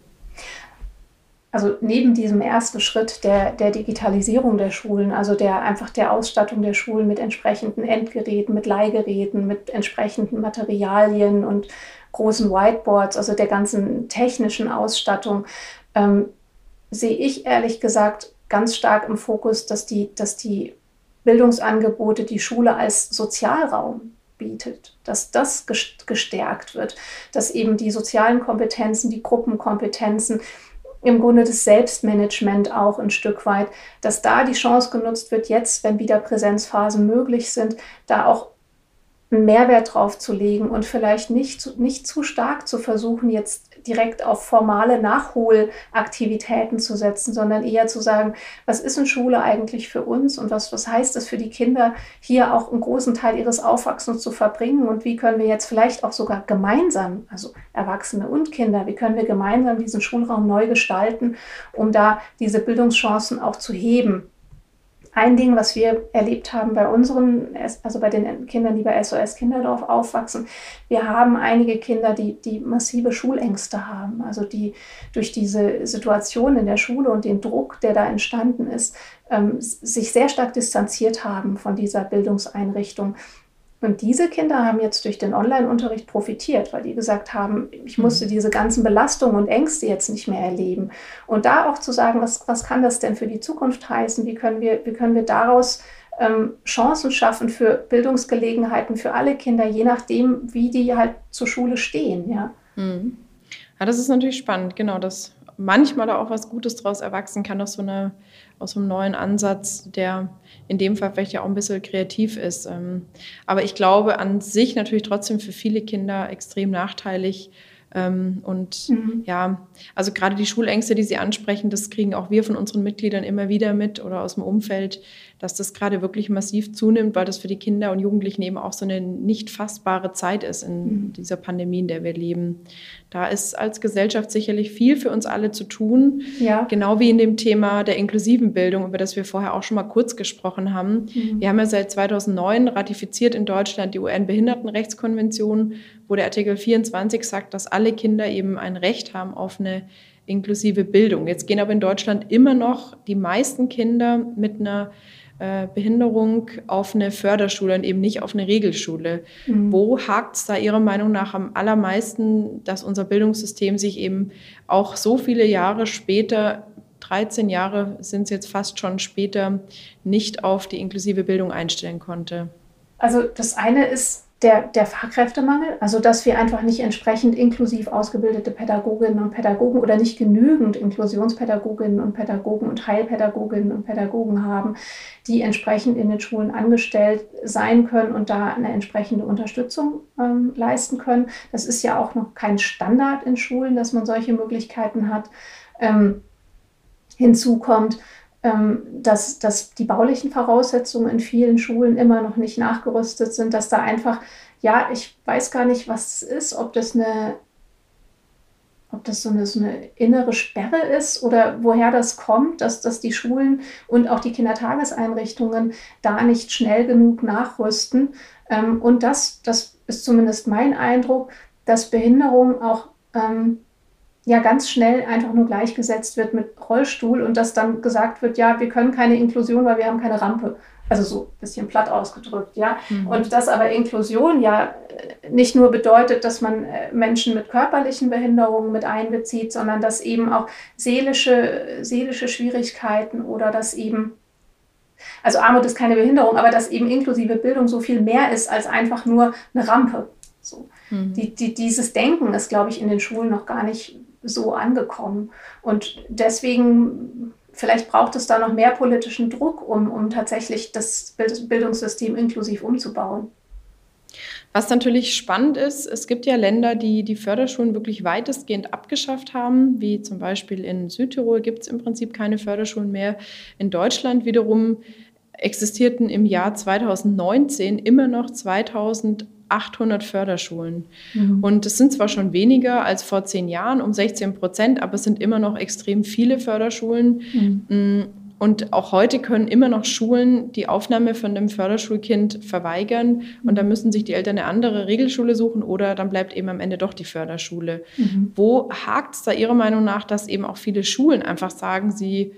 [SPEAKER 1] also neben diesem ersten Schritt der, der Digitalisierung der Schulen, also der einfach der Ausstattung der Schulen mit entsprechenden Endgeräten, mit Leihgeräten, mit entsprechenden Materialien und großen Whiteboards, also der ganzen technischen Ausstattung, ähm, sehe ich ehrlich gesagt ganz stark im Fokus, dass die, dass die Bildungsangebote die Schule als Sozialraum bietet, dass das gestärkt wird, dass eben die sozialen Kompetenzen, die Gruppenkompetenzen, im Grunde das Selbstmanagement auch ein Stück weit, dass da die Chance genutzt wird, jetzt, wenn wieder Präsenzphasen möglich sind, da auch einen Mehrwert drauf zu legen und vielleicht nicht zu, nicht zu stark zu versuchen, jetzt direkt auf formale Nachholaktivitäten zu setzen, sondern eher zu sagen, was ist in Schule eigentlich für uns und was, was heißt es für die Kinder, hier auch einen großen Teil ihres Aufwachsens zu verbringen? Und wie können wir jetzt vielleicht auch sogar gemeinsam, also Erwachsene und Kinder, wie können wir gemeinsam diesen Schulraum neu gestalten, um da diese Bildungschancen auch zu heben ein Ding, was wir erlebt haben bei unseren, also bei den Kindern, die bei SOS Kinderdorf aufwachsen, wir haben einige Kinder, die, die massive Schulängste haben, also die durch diese Situation in der Schule und den Druck, der da entstanden ist, ähm, sich sehr stark distanziert haben von dieser Bildungseinrichtung. Und diese Kinder haben jetzt durch den Online-Unterricht profitiert, weil die gesagt haben, ich mhm. musste diese ganzen Belastungen und Ängste jetzt nicht mehr erleben. Und da auch zu sagen, was, was kann das denn für die Zukunft heißen? Wie können wir, wie können wir daraus ähm, Chancen schaffen für Bildungsgelegenheiten für alle Kinder, je nachdem, wie die halt zur Schule stehen. Ja,
[SPEAKER 2] mhm. ja das ist natürlich spannend, genau, dass manchmal da auch was Gutes daraus erwachsen kann, aus so, eine, aus einem neuen Ansatz, der in dem Fall vielleicht ja auch ein bisschen kreativ ist. Ähm, aber ich glaube an sich natürlich trotzdem für viele Kinder extrem nachteilig. Ähm, und mhm. ja, also gerade die Schulängste, die Sie ansprechen, das kriegen auch wir von unseren Mitgliedern immer wieder mit oder aus dem Umfeld, dass das gerade wirklich massiv zunimmt, weil das für die Kinder und Jugendlichen eben auch so eine nicht fassbare Zeit ist in mhm. dieser Pandemie, in der wir leben. Da ist als Gesellschaft sicherlich viel für uns alle zu tun, ja. genau wie in dem Thema der inklusiven Bildung, über das wir vorher auch schon mal kurz gesprochen haben. Mhm. Wir haben ja seit 2009 ratifiziert in Deutschland die UN-Behindertenrechtskonvention, wo der Artikel 24 sagt, dass alle Kinder eben ein Recht haben auf eine inklusive Bildung. Jetzt gehen aber in Deutschland immer noch die meisten Kinder mit einer äh, Behinderung auf eine Förderschule und eben nicht auf eine Regelschule. Mhm. Wo hakt es da Ihrer Meinung nach am allermeisten, dass unser Bildungssystem sich eben auch so viele Jahre später 13 Jahre sind es jetzt fast schon später, nicht auf die inklusive Bildung einstellen konnte?
[SPEAKER 1] Also das eine ist der, der Fachkräftemangel, also dass wir einfach nicht entsprechend inklusiv ausgebildete Pädagoginnen und Pädagogen oder nicht genügend Inklusionspädagoginnen und Pädagogen und Heilpädagoginnen und Pädagogen haben, die entsprechend in den Schulen angestellt sein können und da eine entsprechende Unterstützung ähm, leisten können. Das ist ja auch noch kein Standard in Schulen, dass man solche Möglichkeiten hat. Ähm, hinzu kommt, dass, dass die baulichen Voraussetzungen in vielen Schulen immer noch nicht nachgerüstet sind, dass da einfach, ja, ich weiß gar nicht, was es ist, ob das eine ob das so eine, so eine, innere Sperre ist oder woher das kommt, dass, dass die Schulen und auch die Kindertageseinrichtungen da nicht schnell genug nachrüsten. Ähm, und das, das ist zumindest mein Eindruck, dass Behinderung auch ähm, ja ganz schnell einfach nur gleichgesetzt wird mit Rollstuhl und dass dann gesagt wird, ja, wir können keine Inklusion, weil wir haben keine Rampe. Also so ein bisschen platt ausgedrückt, ja. Mhm. Und dass aber Inklusion ja äh, nicht nur bedeutet, dass man äh, Menschen mit körperlichen Behinderungen mit einbezieht, sondern dass eben auch seelische, seelische Schwierigkeiten oder dass eben, also Armut ist keine Behinderung, aber dass eben inklusive Bildung so viel mehr ist als einfach nur eine Rampe. So. Mhm. Die, die, dieses Denken ist, glaube ich, in den Schulen noch gar nicht so angekommen. Und deswegen vielleicht braucht es da noch mehr politischen Druck, um, um tatsächlich das Bildungssystem inklusiv umzubauen.
[SPEAKER 2] Was natürlich spannend ist, es gibt ja Länder, die die Förderschulen wirklich weitestgehend abgeschafft haben, wie zum Beispiel in Südtirol gibt es im Prinzip keine Förderschulen mehr. In Deutschland wiederum existierten im Jahr 2019 immer noch 2000 800 Förderschulen. Mhm. Und es sind zwar schon weniger als vor zehn Jahren, um 16 Prozent, aber es sind immer noch extrem viele Förderschulen. Mhm. Mm, und auch heute können immer noch Schulen die Aufnahme von einem Förderschulkind verweigern. Und dann müssen sich die Eltern eine andere Regelschule suchen oder dann bleibt eben am Ende doch die Förderschule. Mhm. Wo hakt es da Ihrer Meinung nach, dass eben auch viele Schulen einfach sagen, sie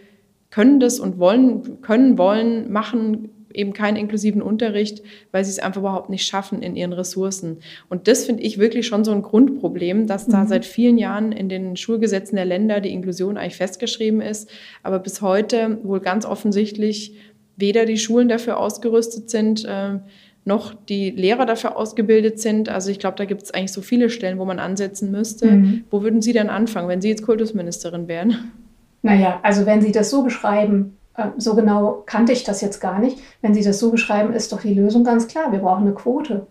[SPEAKER 2] können das und wollen, können, wollen, machen, eben keinen inklusiven Unterricht, weil sie es einfach überhaupt nicht schaffen in ihren Ressourcen. Und das finde ich wirklich schon so ein Grundproblem, dass da mhm. seit vielen Jahren in den Schulgesetzen der Länder die Inklusion eigentlich festgeschrieben ist, aber bis heute wohl ganz offensichtlich weder die Schulen dafür ausgerüstet sind, äh, noch die Lehrer dafür ausgebildet sind. Also ich glaube, da gibt es eigentlich so viele Stellen, wo man ansetzen müsste. Mhm. Wo würden Sie denn anfangen, wenn Sie jetzt Kultusministerin wären?
[SPEAKER 1] Naja, also wenn Sie das so beschreiben, so genau kannte ich das jetzt gar nicht. Wenn Sie das so beschreiben, ist doch die Lösung ganz klar. Wir brauchen eine Quote.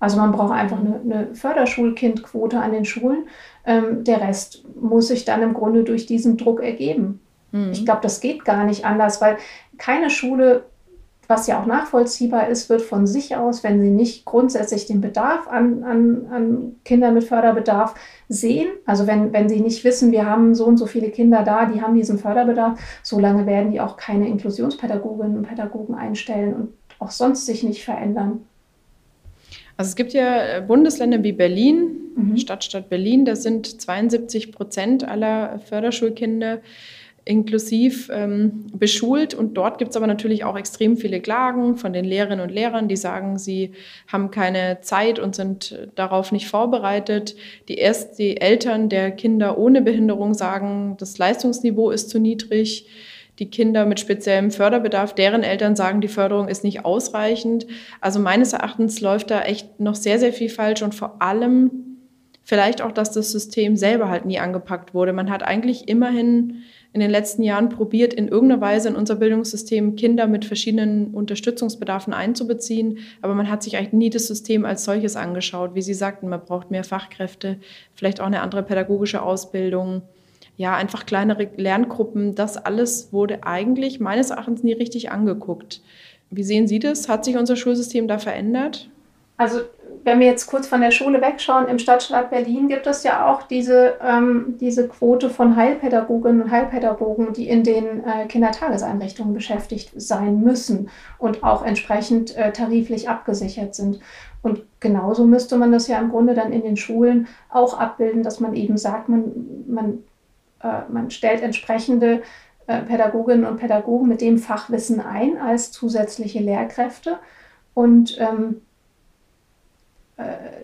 [SPEAKER 1] Also man braucht einfach eine, eine Förderschulkindquote an den Schulen. Ähm, der Rest muss sich dann im Grunde durch diesen Druck ergeben. Mhm. Ich glaube, das geht gar nicht anders, weil keine Schule was ja auch nachvollziehbar ist, wird von sich aus, wenn sie nicht grundsätzlich den Bedarf an, an, an Kindern mit Förderbedarf sehen, also wenn, wenn sie nicht wissen, wir haben so und so viele Kinder da, die haben diesen Förderbedarf, solange werden die auch keine Inklusionspädagoginnen und Pädagogen einstellen und auch sonst sich nicht verändern.
[SPEAKER 2] Also es gibt ja Bundesländer wie Berlin, mhm. Stadtstadt Berlin, da sind 72 Prozent aller Förderschulkinder inklusiv ähm, beschult. Und dort gibt es aber natürlich auch extrem viele Klagen von den Lehrerinnen und Lehrern, die sagen, sie haben keine Zeit und sind darauf nicht vorbereitet. Die, erst, die Eltern der Kinder ohne Behinderung sagen, das Leistungsniveau ist zu niedrig. Die Kinder mit speziellem Förderbedarf, deren Eltern sagen, die Förderung ist nicht ausreichend. Also meines Erachtens läuft da echt noch sehr, sehr viel falsch und vor allem vielleicht auch, dass das System selber halt nie angepackt wurde. Man hat eigentlich immerhin in den letzten Jahren probiert, in irgendeiner Weise in unser Bildungssystem Kinder mit verschiedenen Unterstützungsbedarfen einzubeziehen. Aber man hat sich eigentlich nie das System als solches angeschaut. Wie Sie sagten, man braucht mehr Fachkräfte, vielleicht auch eine andere pädagogische Ausbildung. Ja, einfach kleinere Lerngruppen. Das alles wurde eigentlich meines Erachtens nie richtig angeguckt. Wie sehen Sie das? Hat sich unser Schulsystem da verändert?
[SPEAKER 1] Also wenn wir jetzt kurz von der Schule wegschauen, im Stadtstaat Berlin gibt es ja auch diese, ähm, diese Quote von Heilpädagoginnen und Heilpädagogen, die in den äh, Kindertageseinrichtungen beschäftigt sein müssen und auch entsprechend äh, tariflich abgesichert sind. Und genauso müsste man das ja im Grunde dann in den Schulen auch abbilden, dass man eben sagt, man, man, äh, man stellt entsprechende äh, Pädagoginnen und Pädagogen mit dem Fachwissen ein als zusätzliche Lehrkräfte. Und ähm, äh,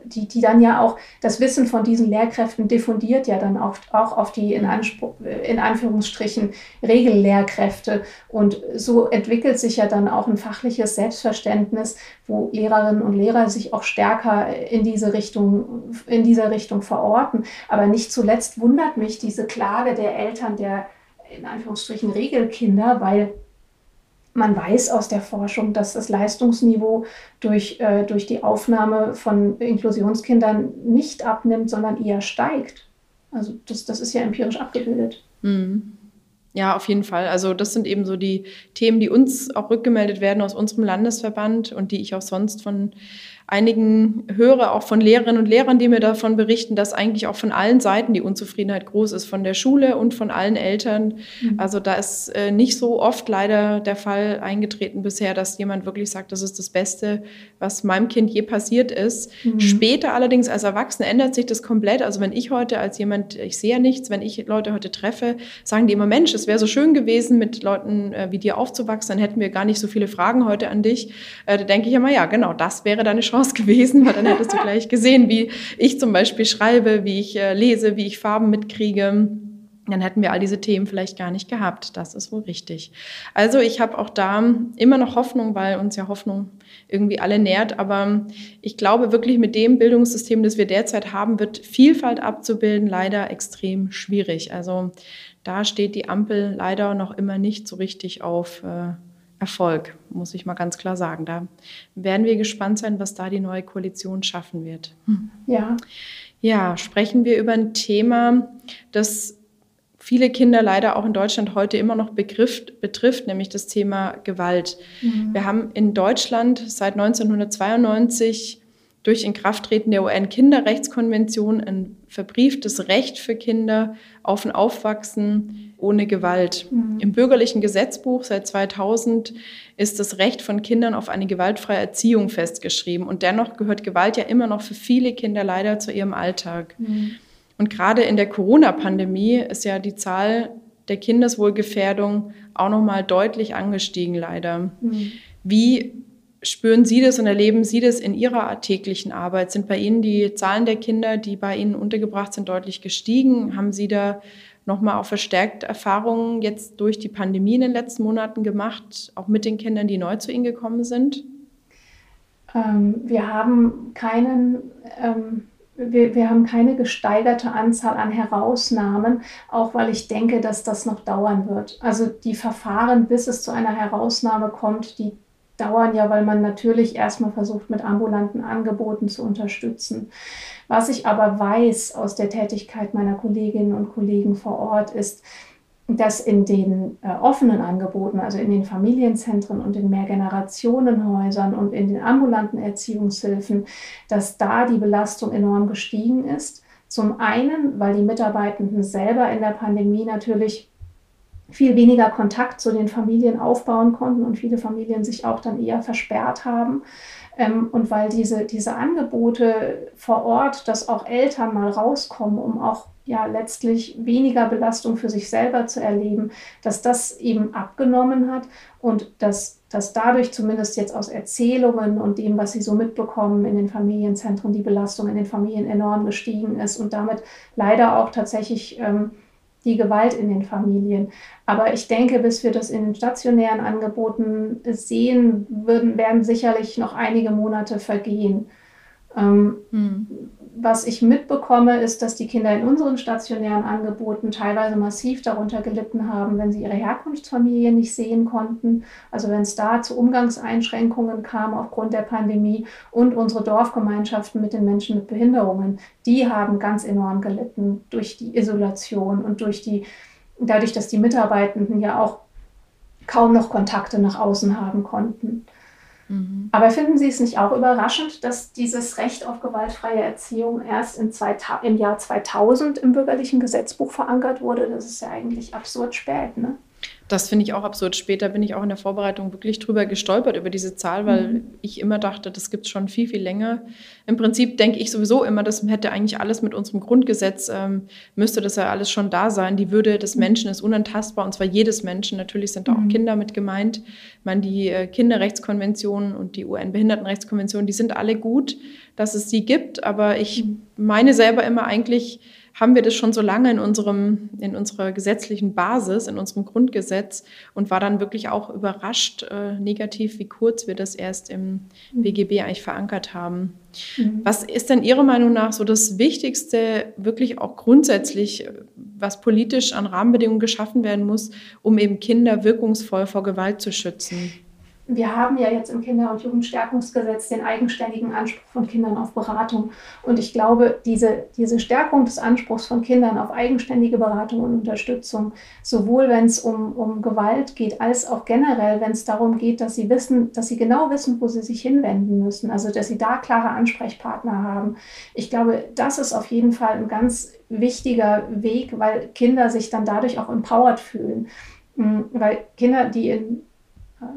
[SPEAKER 1] die, die dann ja auch das Wissen von diesen Lehrkräften diffundiert ja dann auch, auch auf die in, Anspruch, äh, in Anführungsstrichen Regellehrkräfte. Und so entwickelt sich ja dann auch ein fachliches Selbstverständnis, wo Lehrerinnen und Lehrer sich auch stärker in diese Richtung, in dieser Richtung verorten. Aber nicht zuletzt wundert mich diese Klage der Eltern der in Anführungsstrichen Regelkinder, weil man weiß aus der Forschung, dass das Leistungsniveau durch, äh, durch die Aufnahme von Inklusionskindern nicht abnimmt, sondern eher steigt. Also das, das ist ja empirisch abgebildet. Mhm.
[SPEAKER 2] Ja, auf jeden Fall. Also das sind eben so die Themen, die uns auch rückgemeldet werden aus unserem Landesverband und die ich auch sonst von einigen höre, auch von Lehrerinnen und Lehrern, die mir davon berichten, dass eigentlich auch von allen Seiten die Unzufriedenheit groß ist, von der Schule und von allen Eltern. Mhm. Also da ist äh, nicht so oft leider der Fall eingetreten bisher, dass jemand wirklich sagt, das ist das Beste, was meinem Kind je passiert ist. Mhm. Später allerdings als Erwachsene ändert sich das komplett. Also wenn ich heute als jemand, ich sehe ja nichts, wenn ich Leute heute treffe, sagen die immer, Mensch, es wäre so schön gewesen, mit Leuten äh, wie dir aufzuwachsen, dann hätten wir gar nicht so viele Fragen heute an dich. Äh, da denke ich immer, ja, genau, das wäre deine Chance Chance gewesen, weil dann hättest du gleich gesehen, wie ich zum Beispiel schreibe, wie ich äh, lese, wie ich Farben mitkriege. Dann hätten wir all diese Themen vielleicht gar nicht gehabt. Das ist wohl richtig. Also ich habe auch da immer noch Hoffnung, weil uns ja Hoffnung irgendwie alle nährt. Aber ich glaube wirklich, mit dem Bildungssystem, das wir derzeit haben, wird Vielfalt abzubilden leider extrem schwierig. Also da steht die Ampel leider noch immer nicht so richtig auf äh, Erfolg, muss ich mal ganz klar sagen. Da werden wir gespannt sein, was da die neue Koalition schaffen wird.
[SPEAKER 1] Hm. Ja.
[SPEAKER 2] Ja, sprechen wir über ein Thema, das viele Kinder leider auch in Deutschland heute immer noch Begriff, betrifft, nämlich das Thema Gewalt. Mhm. Wir haben in Deutschland seit 1992 durch Inkrafttreten der UN-Kinderrechtskonvention ein verbrieftes Recht für Kinder auf ein Aufwachsen ohne Gewalt. Mhm. Im bürgerlichen Gesetzbuch seit 2000 ist das Recht von Kindern auf eine gewaltfreie Erziehung festgeschrieben. Und dennoch gehört Gewalt ja immer noch für viele Kinder leider zu ihrem Alltag. Mhm. Und gerade in der Corona-Pandemie ist ja die Zahl der Kindeswohlgefährdung auch noch mal deutlich angestiegen, leider. Mhm. Wie spüren Sie das und erleben Sie das in Ihrer täglichen Arbeit? Sind bei Ihnen die Zahlen der Kinder, die bei Ihnen untergebracht sind, deutlich gestiegen? Haben Sie da nochmal auch verstärkt Erfahrungen jetzt durch die Pandemie in den letzten Monaten gemacht, auch mit den Kindern, die neu zu Ihnen gekommen sind?
[SPEAKER 1] Ähm, wir haben keinen. Ähm wir, wir, haben keine gesteigerte Anzahl an Herausnahmen, auch weil ich denke, dass das noch dauern wird. Also die Verfahren, bis es zu einer Herausnahme kommt, die dauern ja, weil man natürlich erstmal versucht, mit ambulanten Angeboten zu unterstützen. Was ich aber weiß aus der Tätigkeit meiner Kolleginnen und Kollegen vor Ort ist, dass in den äh, offenen Angeboten, also in den Familienzentren und in Mehrgenerationenhäusern und in den ambulanten Erziehungshilfen, dass da die Belastung enorm gestiegen ist. Zum einen, weil die Mitarbeitenden selber in der Pandemie natürlich viel weniger Kontakt zu den Familien aufbauen konnten und viele Familien sich auch dann eher versperrt haben. Ähm, und weil diese, diese Angebote vor Ort, dass auch Eltern mal rauskommen, um auch ja letztlich weniger Belastung für sich selber zu erleben, dass das eben abgenommen hat und dass, dass dadurch zumindest jetzt aus Erzählungen und dem, was sie so mitbekommen in den Familienzentren, die Belastung in den Familien enorm gestiegen ist und damit leider auch tatsächlich ähm, die Gewalt in den Familien. Aber ich denke, bis wir das in den stationären Angeboten sehen würden, werden sicherlich noch einige Monate vergehen. Ähm, hm was ich mitbekomme, ist, dass die Kinder in unseren stationären Angeboten teilweise massiv darunter gelitten haben, wenn sie ihre Herkunftsfamilie nicht sehen konnten. Also wenn es da zu Umgangseinschränkungen kam aufgrund der Pandemie und unsere Dorfgemeinschaften mit den Menschen mit Behinderungen, die haben ganz enorm gelitten durch die Isolation und durch die, dadurch, dass die Mitarbeitenden ja auch kaum noch Kontakte nach außen haben konnten. Mhm. Aber finden Sie es nicht auch überraschend, dass dieses Recht auf gewaltfreie Erziehung erst im Jahr 2000 im bürgerlichen Gesetzbuch verankert wurde? Das ist ja eigentlich absurd spät. Ne?
[SPEAKER 2] Das finde ich auch absurd. Später bin ich auch in der Vorbereitung wirklich drüber gestolpert über diese Zahl, weil mhm. ich immer dachte, das gibt es schon viel, viel länger. Im Prinzip denke ich sowieso immer, das hätte eigentlich alles mit unserem Grundgesetz, ähm, müsste das ja alles schon da sein. Die Würde des mhm. Menschen ist unantastbar und zwar jedes Menschen. Natürlich sind da auch mhm. Kinder mit gemeint. Ich meine, die äh, Kinderrechtskonvention und die UN-Behindertenrechtskonvention, die sind alle gut, dass es sie gibt, aber ich mhm. meine selber immer eigentlich, haben wir das schon so lange in, unserem, in unserer gesetzlichen Basis, in unserem Grundgesetz und war dann wirklich auch überrascht, äh, negativ, wie kurz wir das erst im mhm. BGB eigentlich verankert haben. Mhm. Was ist denn Ihrer Meinung nach so das Wichtigste, wirklich auch grundsätzlich, was politisch an Rahmenbedingungen geschaffen werden muss, um eben Kinder wirkungsvoll vor Gewalt zu schützen?
[SPEAKER 1] Wir haben ja jetzt im Kinder- und Jugendstärkungsgesetz den eigenständigen Anspruch von Kindern auf Beratung. Und ich glaube, diese, diese Stärkung des Anspruchs von Kindern auf eigenständige Beratung und Unterstützung, sowohl wenn es um, um Gewalt geht, als auch generell, wenn es darum geht, dass sie wissen, dass sie genau wissen, wo sie sich hinwenden müssen, also dass sie da klare Ansprechpartner haben. Ich glaube, das ist auf jeden Fall ein ganz wichtiger Weg, weil Kinder sich dann dadurch auch empowered fühlen. Mm, weil Kinder, die in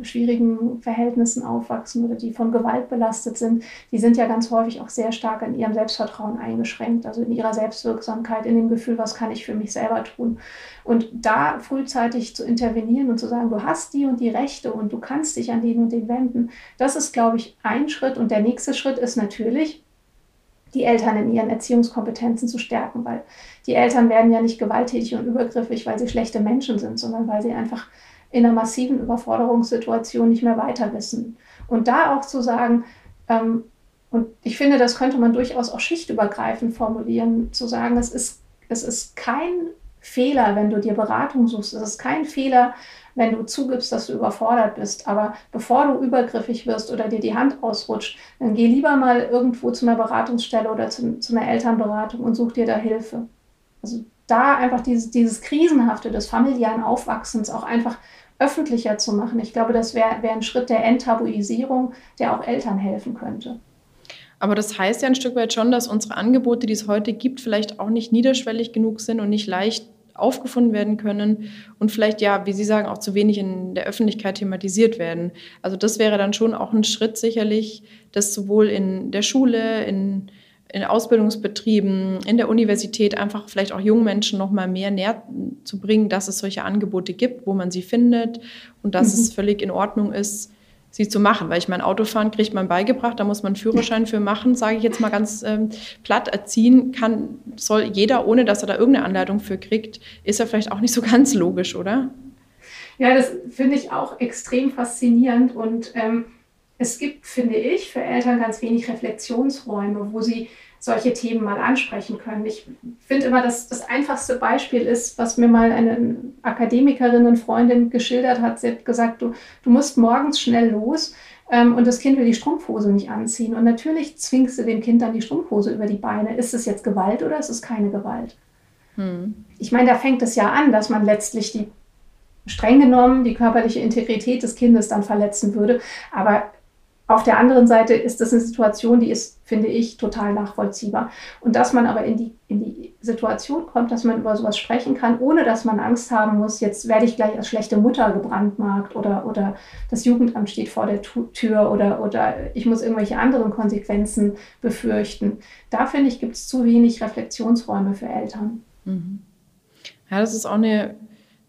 [SPEAKER 1] schwierigen Verhältnissen aufwachsen oder die von Gewalt belastet sind, die sind ja ganz häufig auch sehr stark in ihrem Selbstvertrauen eingeschränkt, also in ihrer Selbstwirksamkeit, in dem Gefühl, was kann ich für mich selber tun. Und da frühzeitig zu intervenieren und zu sagen, du hast die und die Rechte und du kannst dich an den und den wenden, das ist, glaube ich, ein Schritt. Und der nächste Schritt ist natürlich, die Eltern in ihren Erziehungskompetenzen zu stärken, weil die Eltern werden ja nicht gewalttätig und übergriffig, weil sie schlechte Menschen sind, sondern weil sie einfach in einer massiven Überforderungssituation nicht mehr weiter wissen. Und da auch zu sagen, ähm, und ich finde, das könnte man durchaus auch schichtübergreifend formulieren, zu sagen, es ist, es ist kein Fehler, wenn du dir Beratung suchst. Es ist kein Fehler, wenn du zugibst, dass du überfordert bist. Aber bevor du übergriffig wirst oder dir die Hand ausrutscht, dann geh lieber mal irgendwo zu einer Beratungsstelle oder zu, zu einer Elternberatung und such dir da Hilfe. Also da einfach dieses, dieses Krisenhafte des familiären Aufwachsens auch einfach öffentlicher zu machen. Ich glaube, das wäre wär ein Schritt der Enttabuisierung, der auch Eltern helfen könnte.
[SPEAKER 2] Aber das heißt ja ein Stück weit schon, dass unsere Angebote, die es heute gibt, vielleicht auch nicht niederschwellig genug sind und nicht leicht aufgefunden werden können und vielleicht ja, wie Sie sagen, auch zu wenig in der Öffentlichkeit thematisiert werden. Also das wäre dann schon auch ein Schritt sicherlich, das sowohl in der Schule, in in Ausbildungsbetrieben, in der Universität einfach vielleicht auch jungen Menschen noch mal mehr näher zu bringen, dass es solche Angebote gibt, wo man sie findet und dass mhm. es völlig in Ordnung ist, sie zu machen. Weil ich mein Autofahren kriegt man beigebracht, da muss man einen Führerschein für machen, sage ich jetzt mal ganz ähm, platt. Erziehen kann, soll jeder, ohne dass er da irgendeine Anleitung für kriegt, ist ja vielleicht auch nicht so ganz logisch, oder?
[SPEAKER 1] Ja, das finde ich auch extrem faszinierend und ähm, es gibt, finde ich, für Eltern ganz wenig Reflexionsräume, wo sie solche Themen mal ansprechen können. Ich finde immer, dass das einfachste Beispiel ist, was mir mal eine Akademikerin, eine Freundin geschildert hat. Sie hat gesagt, du, du musst morgens schnell los ähm, und das Kind will die Strumpfhose nicht anziehen. Und natürlich zwingst du dem Kind dann die Strumpfhose über die Beine. Ist es jetzt Gewalt oder ist es keine Gewalt? Hm. Ich meine, da fängt es ja an, dass man letztlich die streng genommen die körperliche Integrität des Kindes dann verletzen würde. Aber auf der anderen Seite ist das eine Situation, die ist, finde ich, total nachvollziehbar. Und dass man aber in die, in die Situation kommt, dass man über sowas sprechen kann, ohne dass man Angst haben muss, jetzt werde ich gleich als schlechte Mutter gebrandmarkt oder, oder das Jugendamt steht vor der Tür oder, oder ich muss irgendwelche anderen Konsequenzen befürchten. Da finde ich, gibt es zu wenig Reflexionsräume für Eltern. Mhm.
[SPEAKER 2] Ja, das ist auch eine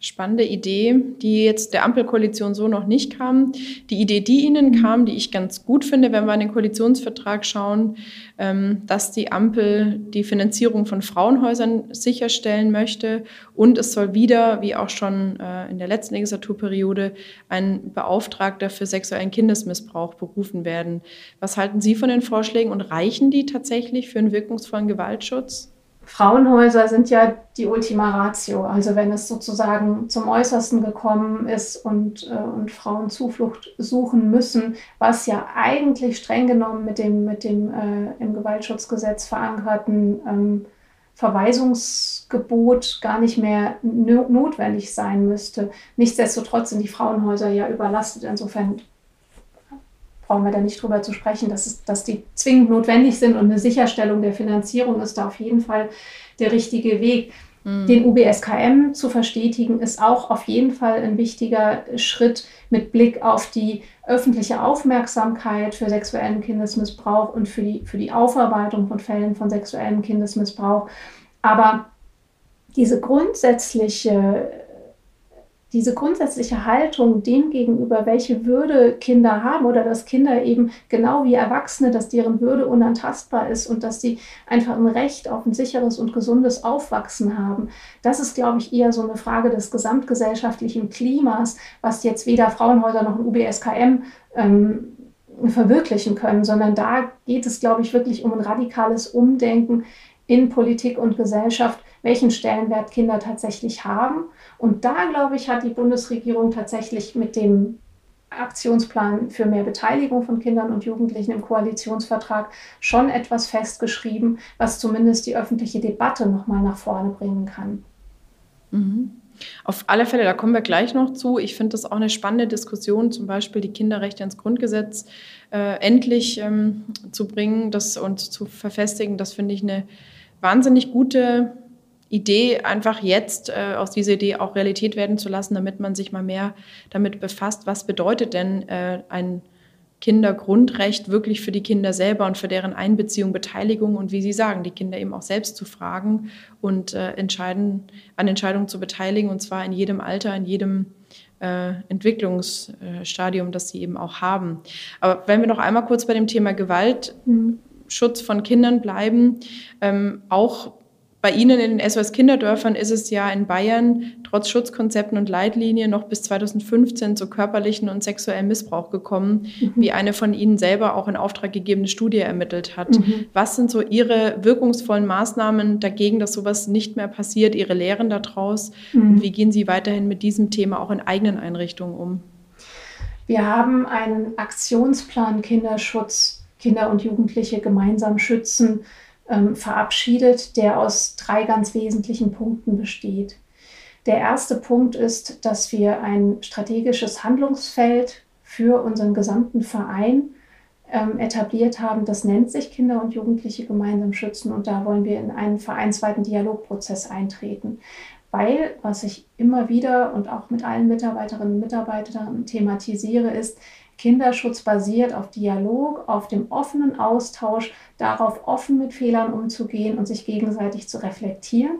[SPEAKER 2] spannende Idee, die jetzt der Ampelkoalition so noch nicht kam. Die Idee, die Ihnen kam, die ich ganz gut finde, wenn wir an den Koalitionsvertrag schauen, ähm, dass die Ampel die Finanzierung von Frauenhäusern sicherstellen möchte und es soll wieder, wie auch schon äh, in der letzten Legislaturperiode, ein Beauftragter für sexuellen Kindesmissbrauch berufen werden. Was halten Sie von den Vorschlägen und reichen die tatsächlich für einen wirkungsvollen Gewaltschutz?
[SPEAKER 1] Frauenhäuser sind ja die Ultima Ratio. Also wenn es sozusagen zum Äußersten gekommen ist und, äh, und Frauen Zuflucht suchen müssen, was ja eigentlich streng genommen mit dem, mit dem äh, im Gewaltschutzgesetz verankerten ähm, Verweisungsgebot gar nicht mehr notwendig sein müsste. Nichtsdestotrotz sind die Frauenhäuser ja überlastet. Insofern brauchen wir da nicht drüber zu sprechen, dass, es, dass die zwingend notwendig sind und eine Sicherstellung der Finanzierung ist da auf jeden Fall der richtige Weg. Mhm. Den UBSKM zu verstetigen, ist auch auf jeden Fall ein wichtiger Schritt mit Blick auf die öffentliche Aufmerksamkeit für sexuellen Kindesmissbrauch und für die, für die Aufarbeitung von Fällen von sexuellem Kindesmissbrauch. Aber diese grundsätzliche diese grundsätzliche Haltung dem gegenüber, welche Würde Kinder haben oder dass Kinder eben genau wie Erwachsene, dass deren Würde unantastbar ist und dass sie einfach ein Recht auf ein sicheres und gesundes Aufwachsen haben, das ist, glaube ich, eher so eine Frage des gesamtgesellschaftlichen Klimas, was jetzt weder Frauenhäuser noch ein UBSKM ähm, verwirklichen können, sondern da geht es, glaube ich, wirklich um ein radikales Umdenken in Politik und Gesellschaft, welchen Stellenwert Kinder tatsächlich haben und da, glaube ich, hat die Bundesregierung tatsächlich mit dem Aktionsplan für mehr Beteiligung von Kindern und Jugendlichen im Koalitionsvertrag schon etwas festgeschrieben, was zumindest die öffentliche Debatte nochmal nach vorne bringen kann.
[SPEAKER 2] Mhm. Auf alle Fälle, da kommen wir gleich noch zu. Ich finde das auch eine spannende Diskussion, zum Beispiel die Kinderrechte ins Grundgesetz äh, endlich ähm, zu bringen das, und zu verfestigen. Das finde ich eine wahnsinnig gute Idee, einfach jetzt äh, aus dieser Idee auch Realität werden zu lassen, damit man sich mal mehr damit befasst, was bedeutet denn äh, ein Kindergrundrecht wirklich für die Kinder selber und für deren Einbeziehung, Beteiligung und wie Sie sagen, die Kinder eben auch selbst zu fragen und äh, entscheiden, an Entscheidungen zu beteiligen und zwar in jedem Alter, in jedem äh, Entwicklungsstadium, das sie eben auch haben. Aber wenn wir noch einmal kurz bei dem Thema Gewaltschutz von Kindern bleiben, ähm, auch bei Ihnen in den SOS Kinderdörfern ist es ja in Bayern trotz Schutzkonzepten und Leitlinien noch bis 2015 zu körperlichen und sexuellem Missbrauch gekommen, mhm. wie eine von Ihnen selber auch in Auftrag gegebene Studie ermittelt hat. Mhm. Was sind so Ihre wirkungsvollen Maßnahmen dagegen, dass sowas nicht mehr passiert, Ihre Lehren daraus? Mhm. Und wie gehen Sie weiterhin mit diesem Thema auch in eigenen Einrichtungen um?
[SPEAKER 1] Wir haben einen Aktionsplan Kinderschutz, Kinder und Jugendliche gemeinsam schützen ähm, verabschiedet, der aus drei ganz wesentlichen Punkten besteht. Der erste Punkt ist, dass wir ein strategisches Handlungsfeld für unseren gesamten Verein ähm, etabliert haben. Das nennt sich Kinder und Jugendliche gemeinsam schützen und da wollen wir in einen vereinsweiten Dialogprozess eintreten. Weil, was ich immer wieder und auch mit allen Mitarbeiterinnen und Mitarbeitern thematisiere, ist, Kinderschutz basiert auf Dialog, auf dem offenen Austausch, darauf offen mit Fehlern umzugehen und sich gegenseitig zu reflektieren.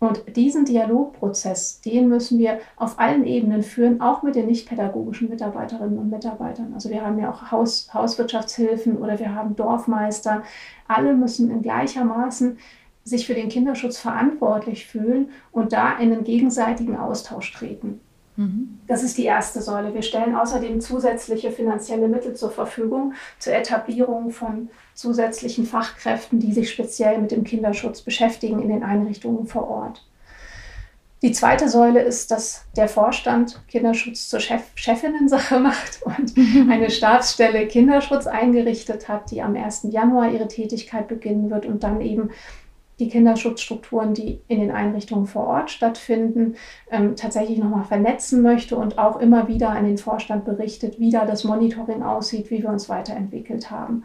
[SPEAKER 1] Und diesen Dialogprozess, den müssen wir auf allen Ebenen führen, auch mit den nicht-pädagogischen Mitarbeiterinnen und Mitarbeitern. Also wir haben ja auch Haus, Hauswirtschaftshilfen oder wir haben Dorfmeister. Alle müssen in gleichermaßen sich für den Kinderschutz verantwortlich fühlen und da in einen gegenseitigen Austausch treten. Mhm. Das ist die erste Säule. Wir stellen außerdem zusätzliche finanzielle Mittel zur Verfügung zur Etablierung von zusätzlichen Fachkräften, die sich speziell mit dem Kinderschutz beschäftigen in den Einrichtungen vor Ort. Die zweite Säule ist, dass der Vorstand Kinderschutz zur Chef Chefinnensache macht und eine Stabsstelle Kinderschutz eingerichtet hat, die am 1. Januar ihre Tätigkeit beginnen wird und dann eben die Kinderschutzstrukturen, die in den Einrichtungen vor Ort stattfinden, ähm, tatsächlich nochmal vernetzen möchte und auch immer wieder an den Vorstand berichtet, wie da das Monitoring aussieht, wie wir uns weiterentwickelt haben.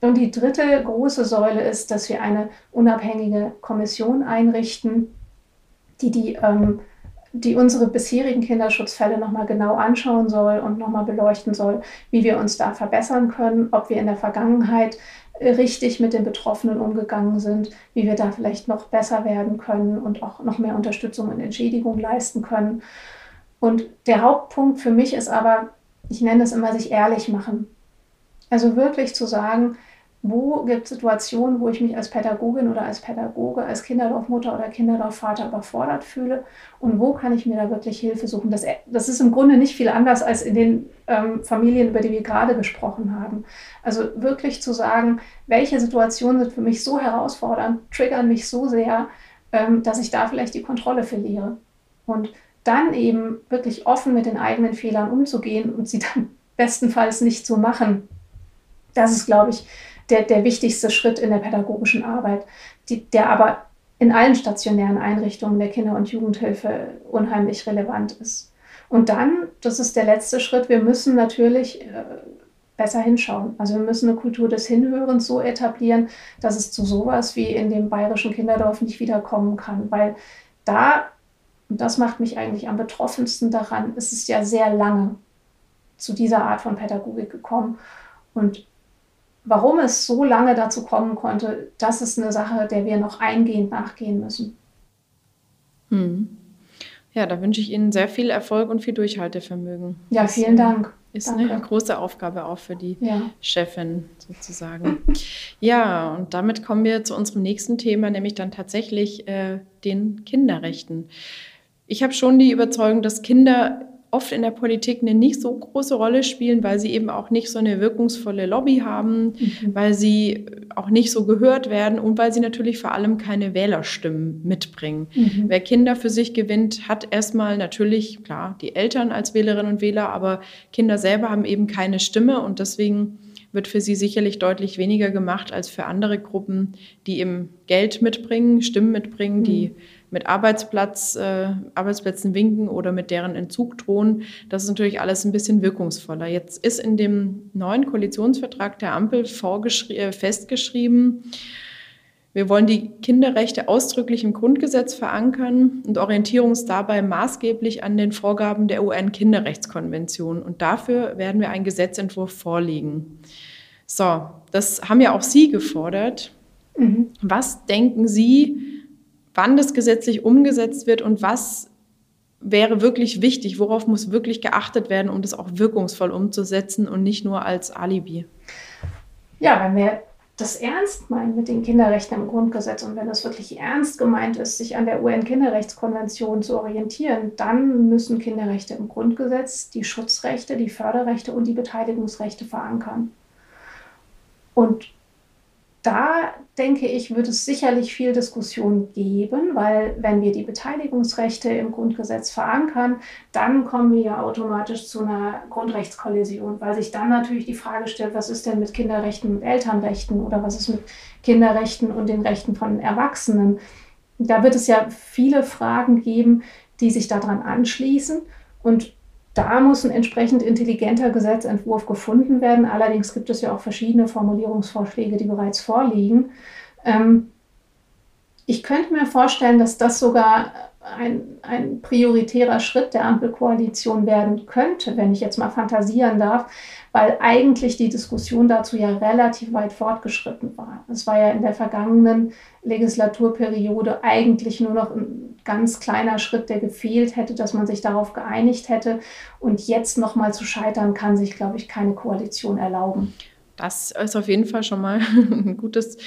[SPEAKER 1] Und die dritte große Säule ist, dass wir eine unabhängige Kommission einrichten, die die ähm, die unsere bisherigen Kinderschutzfälle nochmal genau anschauen soll und nochmal beleuchten soll, wie wir uns da verbessern können, ob wir in der Vergangenheit richtig mit den Betroffenen umgegangen sind, wie wir da vielleicht noch besser werden können und auch noch mehr Unterstützung und Entschädigung leisten können. Und der Hauptpunkt für mich ist aber, ich nenne es immer, sich ehrlich machen. Also wirklich zu sagen, wo gibt es Situationen, wo ich mich als Pädagogin oder als Pädagoge, als Kinderdorfmutter oder Kinderdorfvater überfordert fühle und wo kann ich mir da wirklich Hilfe suchen. Das, das ist im Grunde nicht viel anders als in den ähm, Familien, über die wir gerade gesprochen haben. Also wirklich zu sagen, welche Situationen sind für mich so herausfordernd, triggern mich so sehr, ähm, dass ich da vielleicht die Kontrolle verliere. Und dann eben wirklich offen mit den eigenen Fehlern umzugehen und sie dann bestenfalls nicht zu machen. Das ist, glaube ich, der, der wichtigste Schritt in der pädagogischen Arbeit, die, der aber in allen stationären Einrichtungen der Kinder- und Jugendhilfe unheimlich relevant ist. Und dann, das ist der letzte Schritt, wir müssen natürlich äh, besser hinschauen. Also wir müssen eine Kultur des Hinhörens so etablieren, dass es zu sowas wie in dem bayerischen Kinderdorf nicht wiederkommen kann. Weil da, und das macht mich eigentlich am betroffensten daran, ist es ja sehr lange zu dieser Art von Pädagogik gekommen. Und Warum es so lange dazu kommen konnte, das ist eine Sache, der wir noch eingehend nachgehen müssen.
[SPEAKER 2] Hm. Ja, da wünsche ich Ihnen sehr viel Erfolg und viel Durchhaltevermögen.
[SPEAKER 1] Ja, vielen Dank.
[SPEAKER 2] Ist Danke. eine große Aufgabe auch für die ja. Chefin sozusagen. ja, und damit kommen wir zu unserem nächsten Thema, nämlich dann tatsächlich äh, den Kinderrechten. Ich habe schon die Überzeugung, dass Kinder oft in der Politik eine nicht so große Rolle spielen, weil sie eben auch nicht so eine wirkungsvolle Lobby haben, mhm. weil sie auch nicht so gehört werden und weil sie natürlich vor allem keine Wählerstimmen mitbringen. Mhm. Wer Kinder für sich gewinnt, hat erstmal natürlich, klar, die Eltern als Wählerinnen und Wähler, aber Kinder selber haben eben keine Stimme und deswegen wird für sie sicherlich deutlich weniger gemacht als für andere Gruppen, die eben Geld mitbringen, Stimmen mitbringen, mhm. die mit Arbeitsplatz, äh, Arbeitsplätzen winken oder mit deren Entzug drohen. Das ist natürlich alles ein bisschen wirkungsvoller. Jetzt ist in dem neuen Koalitionsvertrag der Ampel äh, festgeschrieben, wir wollen die Kinderrechte ausdrücklich im Grundgesetz verankern und orientieren uns dabei maßgeblich an den Vorgaben der UN-Kinderrechtskonvention. Und dafür werden wir einen Gesetzentwurf vorlegen. So, das haben ja auch Sie gefordert. Mhm. Was denken Sie, wann das gesetzlich umgesetzt wird und was wäre wirklich wichtig, worauf muss wirklich geachtet werden, um das auch wirkungsvoll umzusetzen und nicht nur als Alibi.
[SPEAKER 1] Ja, wenn wir das ernst meinen mit den Kinderrechten im Grundgesetz und wenn das wirklich ernst gemeint ist, sich an der UN-Kinderrechtskonvention zu orientieren, dann müssen Kinderrechte im Grundgesetz die Schutzrechte, die Förderrechte und die Beteiligungsrechte verankern. Und da denke ich, wird es sicherlich viel Diskussion geben, weil wenn wir die Beteiligungsrechte im Grundgesetz verankern, dann kommen wir ja automatisch zu einer Grundrechtskollision, weil sich dann natürlich die Frage stellt, was ist denn mit Kinderrechten und Elternrechten oder was ist mit Kinderrechten und den Rechten von Erwachsenen? Da wird es ja viele Fragen geben, die sich daran anschließen. Und da muss ein entsprechend intelligenter Gesetzentwurf gefunden werden. Allerdings gibt es ja auch verschiedene Formulierungsvorschläge, die bereits vorliegen. Ähm, ich könnte mir vorstellen, dass das sogar ein, ein prioritärer Schritt der Ampelkoalition werden könnte, wenn ich jetzt mal fantasieren darf, weil eigentlich die Diskussion dazu ja relativ weit fortgeschritten war. Es war ja in der vergangenen Legislaturperiode eigentlich nur noch ein ganz kleiner Schritt, der gefehlt hätte, dass man sich darauf geeinigt hätte. Und jetzt nochmal zu scheitern, kann sich, glaube ich, keine Koalition erlauben.
[SPEAKER 2] Das ist auf jeden Fall schon mal ein gutes,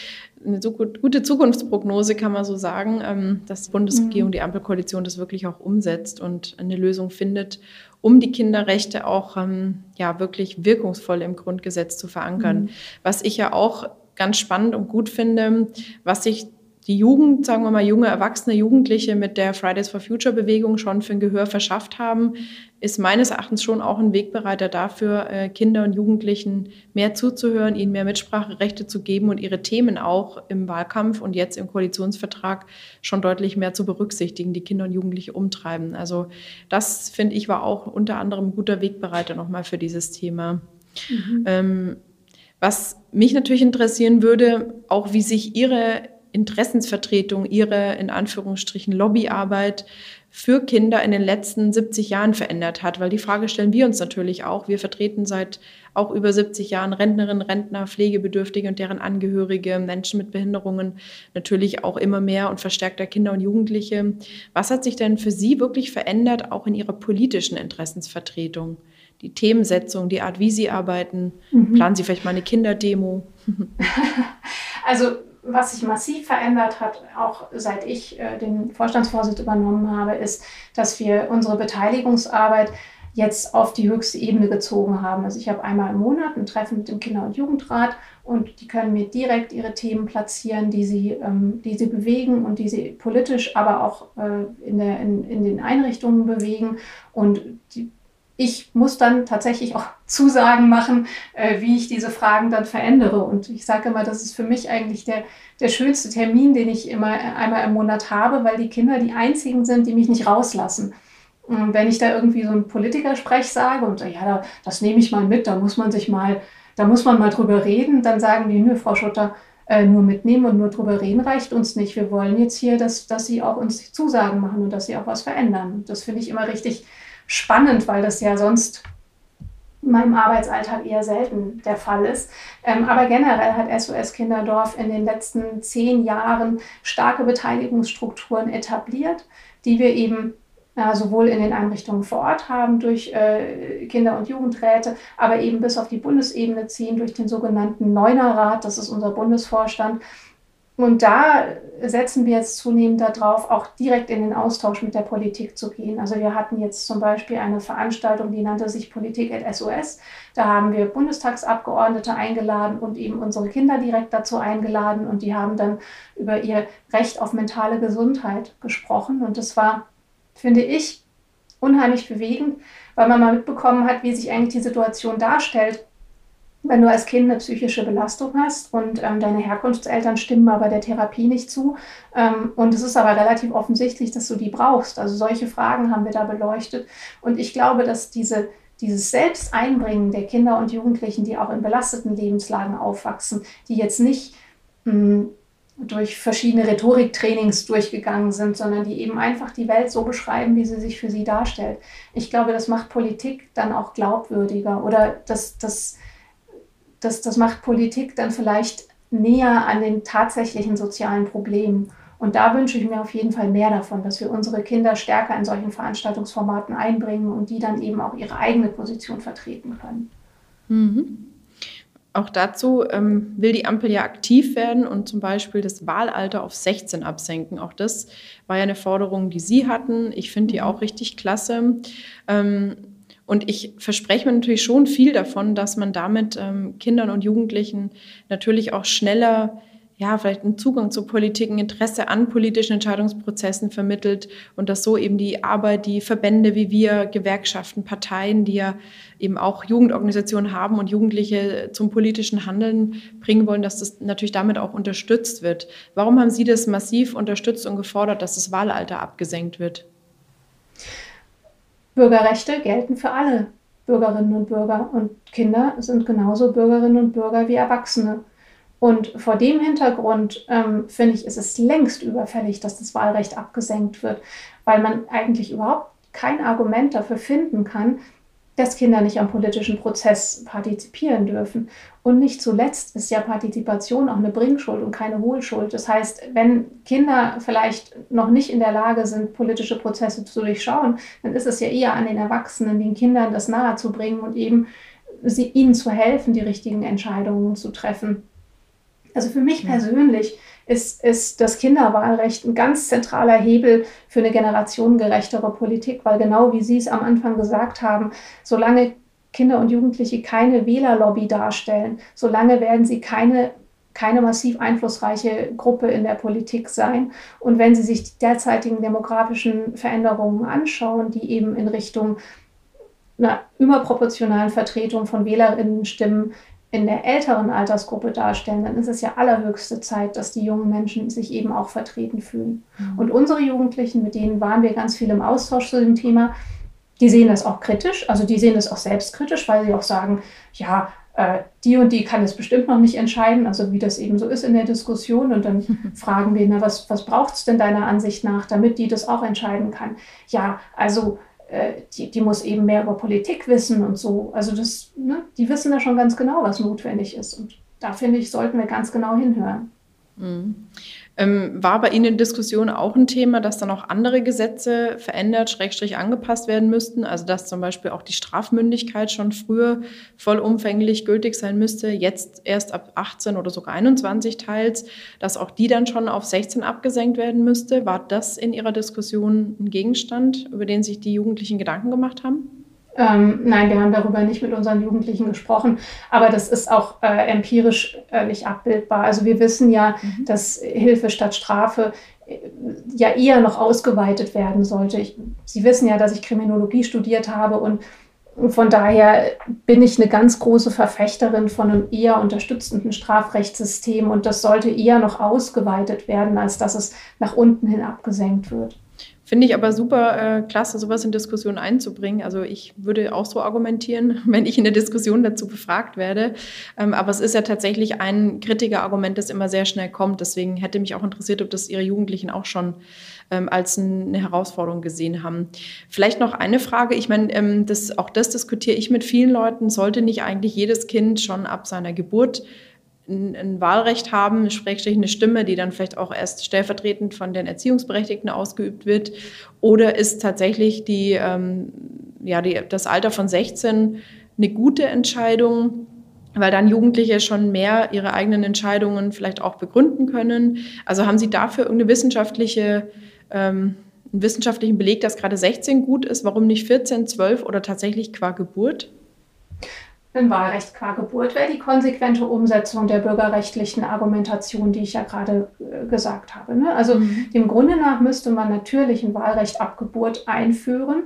[SPEAKER 2] eine so gut, gute Zukunftsprognose, kann man so sagen, ähm, dass die Bundesregierung, mhm. die Ampelkoalition das wirklich auch umsetzt und eine Lösung findet, um die Kinderrechte auch ähm, ja, wirklich wirkungsvoll im Grundgesetz zu verankern. Mhm. Was ich ja auch ganz spannend und gut finde, was sich die Jugend, sagen wir mal junge Erwachsene, Jugendliche mit der Fridays for Future Bewegung schon für ein Gehör verschafft haben, ist meines Erachtens schon auch ein Wegbereiter dafür, äh, Kinder und Jugendlichen mehr zuzuhören, ihnen mehr Mitspracherechte zu geben und ihre Themen auch im Wahlkampf und jetzt im Koalitionsvertrag schon deutlich mehr zu berücksichtigen, die Kinder und Jugendliche umtreiben. Also das finde ich war auch unter anderem ein guter Wegbereiter nochmal für dieses Thema. Mhm. Ähm, was mich natürlich interessieren würde, auch wie sich Ihre Interessensvertretung, ihre in Anführungsstrichen Lobbyarbeit für Kinder in den letzten 70 Jahren verändert hat. Weil die Frage stellen wir uns natürlich auch. Wir vertreten seit auch über 70 Jahren Rentnerinnen, Rentner, Pflegebedürftige und deren Angehörige, Menschen mit Behinderungen, natürlich auch immer mehr und verstärkter Kinder und Jugendliche. Was hat sich denn für Sie wirklich verändert, auch in Ihrer politischen Interessensvertretung? Die Themensetzung, die Art, wie Sie arbeiten? Mhm. Planen Sie vielleicht mal eine Kinderdemo?
[SPEAKER 1] Also was sich massiv verändert hat, auch seit ich äh, den Vorstandsvorsitz übernommen habe, ist, dass wir unsere Beteiligungsarbeit jetzt auf die höchste Ebene gezogen haben. Also ich habe einmal im Monat ein Treffen mit dem Kinder- und Jugendrat und die können mir direkt ihre Themen platzieren, die sie, ähm, die sie bewegen und die sie politisch, aber auch äh, in, der, in, in den Einrichtungen bewegen. Und die ich muss dann tatsächlich auch Zusagen machen, äh, wie ich diese Fragen dann verändere. Und ich sage immer, das ist für mich eigentlich der, der schönste Termin, den ich immer äh, einmal im Monat habe, weil die Kinder die einzigen sind, die mich nicht rauslassen. Und wenn ich da irgendwie so einen Politikersprech sage und ja, das nehme ich mal mit, da muss man sich mal, da muss man mal drüber reden, dann sagen die, nö, Frau Schutter, äh, nur mitnehmen und nur drüber reden reicht uns nicht. Wir wollen jetzt hier, dass, dass Sie auch uns Zusagen machen und dass Sie auch was verändern. Und das finde ich immer richtig spannend, weil das ja sonst in meinem Arbeitsalltag eher selten der Fall ist. Ähm, aber generell hat SOS Kinderdorf in den letzten zehn Jahren starke Beteiligungsstrukturen etabliert, die wir eben sowohl in den Einrichtungen vor Ort haben durch äh, Kinder- und Jugendräte, aber eben bis auf die Bundesebene ziehen durch den sogenannten Neunerrat, das ist unser Bundesvorstand, Und da setzen wir jetzt zunehmend darauf, auch direkt in den Austausch mit der Politik zu gehen. Also wir hatten jetzt zum Beispiel eine Veranstaltung, die nannte sich Politik at SOS. Da haben wir Bundestagsabgeordnete eingeladen und eben unsere Kinder direkt dazu eingeladen und die haben dann über ihr Recht auf mentale Gesundheit gesprochen. Und das war, finde ich, unheimlich bewegend, weil man mal mitbekommen hat, wie sich eigentlich die Situation darstellt wenn du als Kind eine psychische Belastung hast und ähm, deine Herkunftseltern stimmen aber der Therapie nicht zu ähm, und es ist aber relativ offensichtlich, dass du die brauchst. Also solche Fragen haben wir da beleuchtet und ich glaube, dass diese, dieses Selbsteinbringen der Kinder und Jugendlichen, die auch in belasteten Lebenslagen aufwachsen, die jetzt nicht mh, hm, durch verschiedene Rhetoriktrainings durchgegangen sind, sondern die eben einfach die Welt so beschreiben, wie sie sich für sie darstellt. Ich glaube, das macht Politik dann auch glaubwürdiger oder das, das das, das macht Politik dann vielleicht näher an den tatsächlichen sozialen Problemen. Und da wünsche ich mir auf jeden Fall mehr davon, dass wir unsere Kinder stärker in solchen Veranstaltungsformaten einbringen und die dann eben auch ihre eigene Position vertreten können.
[SPEAKER 2] Mhm. Auch dazu ähm, will die Ampel ja aktiv werden und zum Beispiel das Wahlalter auf 16 absenken. Auch das war ja eine Forderung, die Sie hatten. Ich finde die mhm. auch richtig klasse. Ähm, und ich verspreche mir natürlich schon viel davon, dass man damit ähm, Kindern und Jugendlichen natürlich auch schneller ja, vielleicht einen Zugang zu Politik, ein Interesse an politischen Entscheidungsprozessen vermittelt und dass so eben die Arbeit, die Verbände wie wir, Gewerkschaften, Parteien, die ja eben auch Jugendorganisationen haben und Jugendliche zum politischen Handeln bringen wollen, dass das natürlich damit auch unterstützt wird. Warum haben Sie das massiv unterstützt und gefordert, dass das Wahlalter abgesenkt wird?
[SPEAKER 1] Bürgerrechte gelten für alle Bürgerinnen und Bürger und Kinder sind genauso Bürgerinnen und Bürger wie Erwachsene. Und vor dem Hintergrund ähm, finde ich, ist es längst überfällig, dass das Wahlrecht abgesenkt wird, weil man eigentlich überhaupt kein Argument dafür finden kann, dass Kinder nicht am politischen Prozess partizipieren dürfen. Und nicht zuletzt ist ja Partizipation auch eine Bringschuld und keine Hohlschuld. Das heißt, wenn Kinder vielleicht noch nicht in der Lage sind, politische Prozesse zu durchschauen, dann ist es ja eher an den Erwachsenen, den Kindern das nahezubringen und eben sie, ihnen zu helfen, die richtigen Entscheidungen zu treffen. Also für mich persönlich ist, ist das Kinderwahlrecht ein ganz zentraler Hebel für eine generationengerechtere Politik, weil genau wie Sie es am Anfang gesagt haben, solange Kinder und Jugendliche keine Wählerlobby darstellen, solange werden sie keine keine massiv einflussreiche Gruppe in der Politik sein. Und wenn Sie sich die derzeitigen demografischen Veränderungen anschauen, die eben in Richtung einer überproportionalen Vertretung von Wählerinnenstimmen in der älteren Altersgruppe darstellen, dann ist es ja allerhöchste Zeit, dass die jungen Menschen sich eben auch vertreten fühlen. Mhm. Und unsere Jugendlichen, mit denen waren wir ganz viel im Austausch zu dem Thema, die sehen das auch kritisch, also die sehen das auch selbstkritisch, weil sie auch sagen, ja, äh, die und die kann es bestimmt noch nicht entscheiden, also wie das eben so ist in der Diskussion. Und dann fragen wir, na, was, was braucht es denn deiner Ansicht nach, damit die das auch entscheiden kann? Ja, also äh, die, die muss eben mehr über Politik wissen und so. Also das, ne, die wissen da schon ganz genau, was notwendig ist. Und da finde ich, sollten wir ganz genau hinhören.
[SPEAKER 2] Mhm. Ähm, war bei Ihnen in Diskussion auch ein Thema, dass dann auch andere Gesetze verändert, schrägstrich angepasst werden müssten? Also dass zum Beispiel auch die Strafmündigkeit schon früher vollumfänglich gültig sein müsste, jetzt erst ab 18 oder sogar 21 teils, dass auch die dann schon auf 16 abgesenkt werden müsste. War das in Ihrer Diskussion ein Gegenstand, über den sich die Jugendlichen Gedanken gemacht haben?
[SPEAKER 1] Ähm, nein, wir haben darüber nicht mit unseren Jugendlichen gesprochen, aber das ist auch äh, empirisch äh, nicht abbildbar. Also wir wissen ja, mhm. dass Hilfe statt Strafe äh, ja eher noch ausgeweitet werden sollte. Ich, Sie wissen ja, dass ich Kriminologie studiert habe und von daher bin ich eine ganz große Verfechterin von einem eher unterstützenden Strafrechtssystem und das sollte eher noch ausgeweitet werden, als dass es nach unten hin abgesenkt wird.
[SPEAKER 2] Finde ich aber super äh, klasse, sowas in Diskussion einzubringen. Also ich würde auch so argumentieren, wenn ich in der Diskussion dazu befragt werde. Ähm, aber es ist ja tatsächlich ein Kritikerargument, das immer sehr schnell kommt. Deswegen hätte mich auch interessiert, ob das Ihre Jugendlichen auch schon ähm, als eine Herausforderung gesehen haben. Vielleicht noch eine Frage. Ich meine, ähm, das, auch das diskutiere ich mit vielen Leuten. Sollte nicht eigentlich jedes Kind schon ab seiner Geburt ein, Wahlrecht haben, Schrägstrich eine Stimme, die dann vielleicht auch erst stellvertretend von den Erziehungsberechtigten ausgeübt wird? Oder ist tatsächlich die, ähm, ja, die, das Alter von 16 eine gute Entscheidung? weil dann Jugendliche schon mehr ihre eigenen Entscheidungen vielleicht auch begründen können. Also haben Sie dafür irgendeine wissenschaftliche, ähm, einen wissenschaftlichen Beleg, dass gerade 16 gut ist? Warum nicht 14, 12 oder tatsächlich qua Geburt?
[SPEAKER 1] Ein Wahlrecht qua Geburt wäre die konsequente Umsetzung der bürgerrechtlichen Argumentation, die ich ja gerade äh, gesagt habe. Ne? Also mhm. dem Grunde nach müsste man natürlich ein Wahlrecht ab Geburt einführen.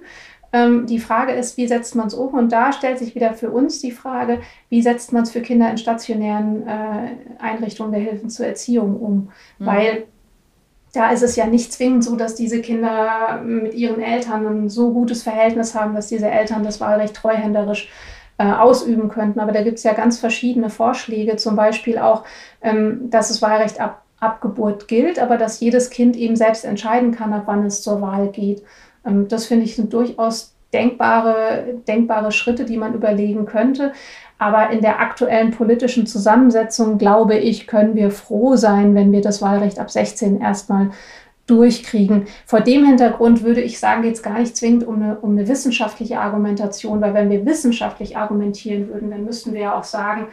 [SPEAKER 1] Ähm, die Frage ist, wie setzt man es um? Und da stellt sich wieder für uns die Frage, wie setzt man es für Kinder in stationären äh, Einrichtungen der Hilfen zur Erziehung um? Mhm. Weil da ist es ja nicht zwingend so, dass diese Kinder mit ihren Eltern ein so gutes Verhältnis haben, dass diese Eltern das Wahlrecht treuhänderisch äh, ausüben könnten. Aber da gibt es ja ganz verschiedene Vorschläge, zum Beispiel auch, ähm, dass das Wahlrecht ab, ab Geburt gilt, aber dass jedes Kind eben selbst entscheiden kann, ab wann es zur Wahl geht. Ähm, das finde ich sind durchaus denkbare, denkbare Schritte, die man überlegen könnte. Aber in der aktuellen politischen Zusammensetzung, glaube ich, können wir froh sein, wenn wir das Wahlrecht ab 16 erstmal durchkriegen. Vor dem Hintergrund würde ich sagen, geht es gar nicht zwingend um eine, um eine wissenschaftliche Argumentation, weil wenn wir wissenschaftlich argumentieren würden, dann müssten wir ja auch sagen,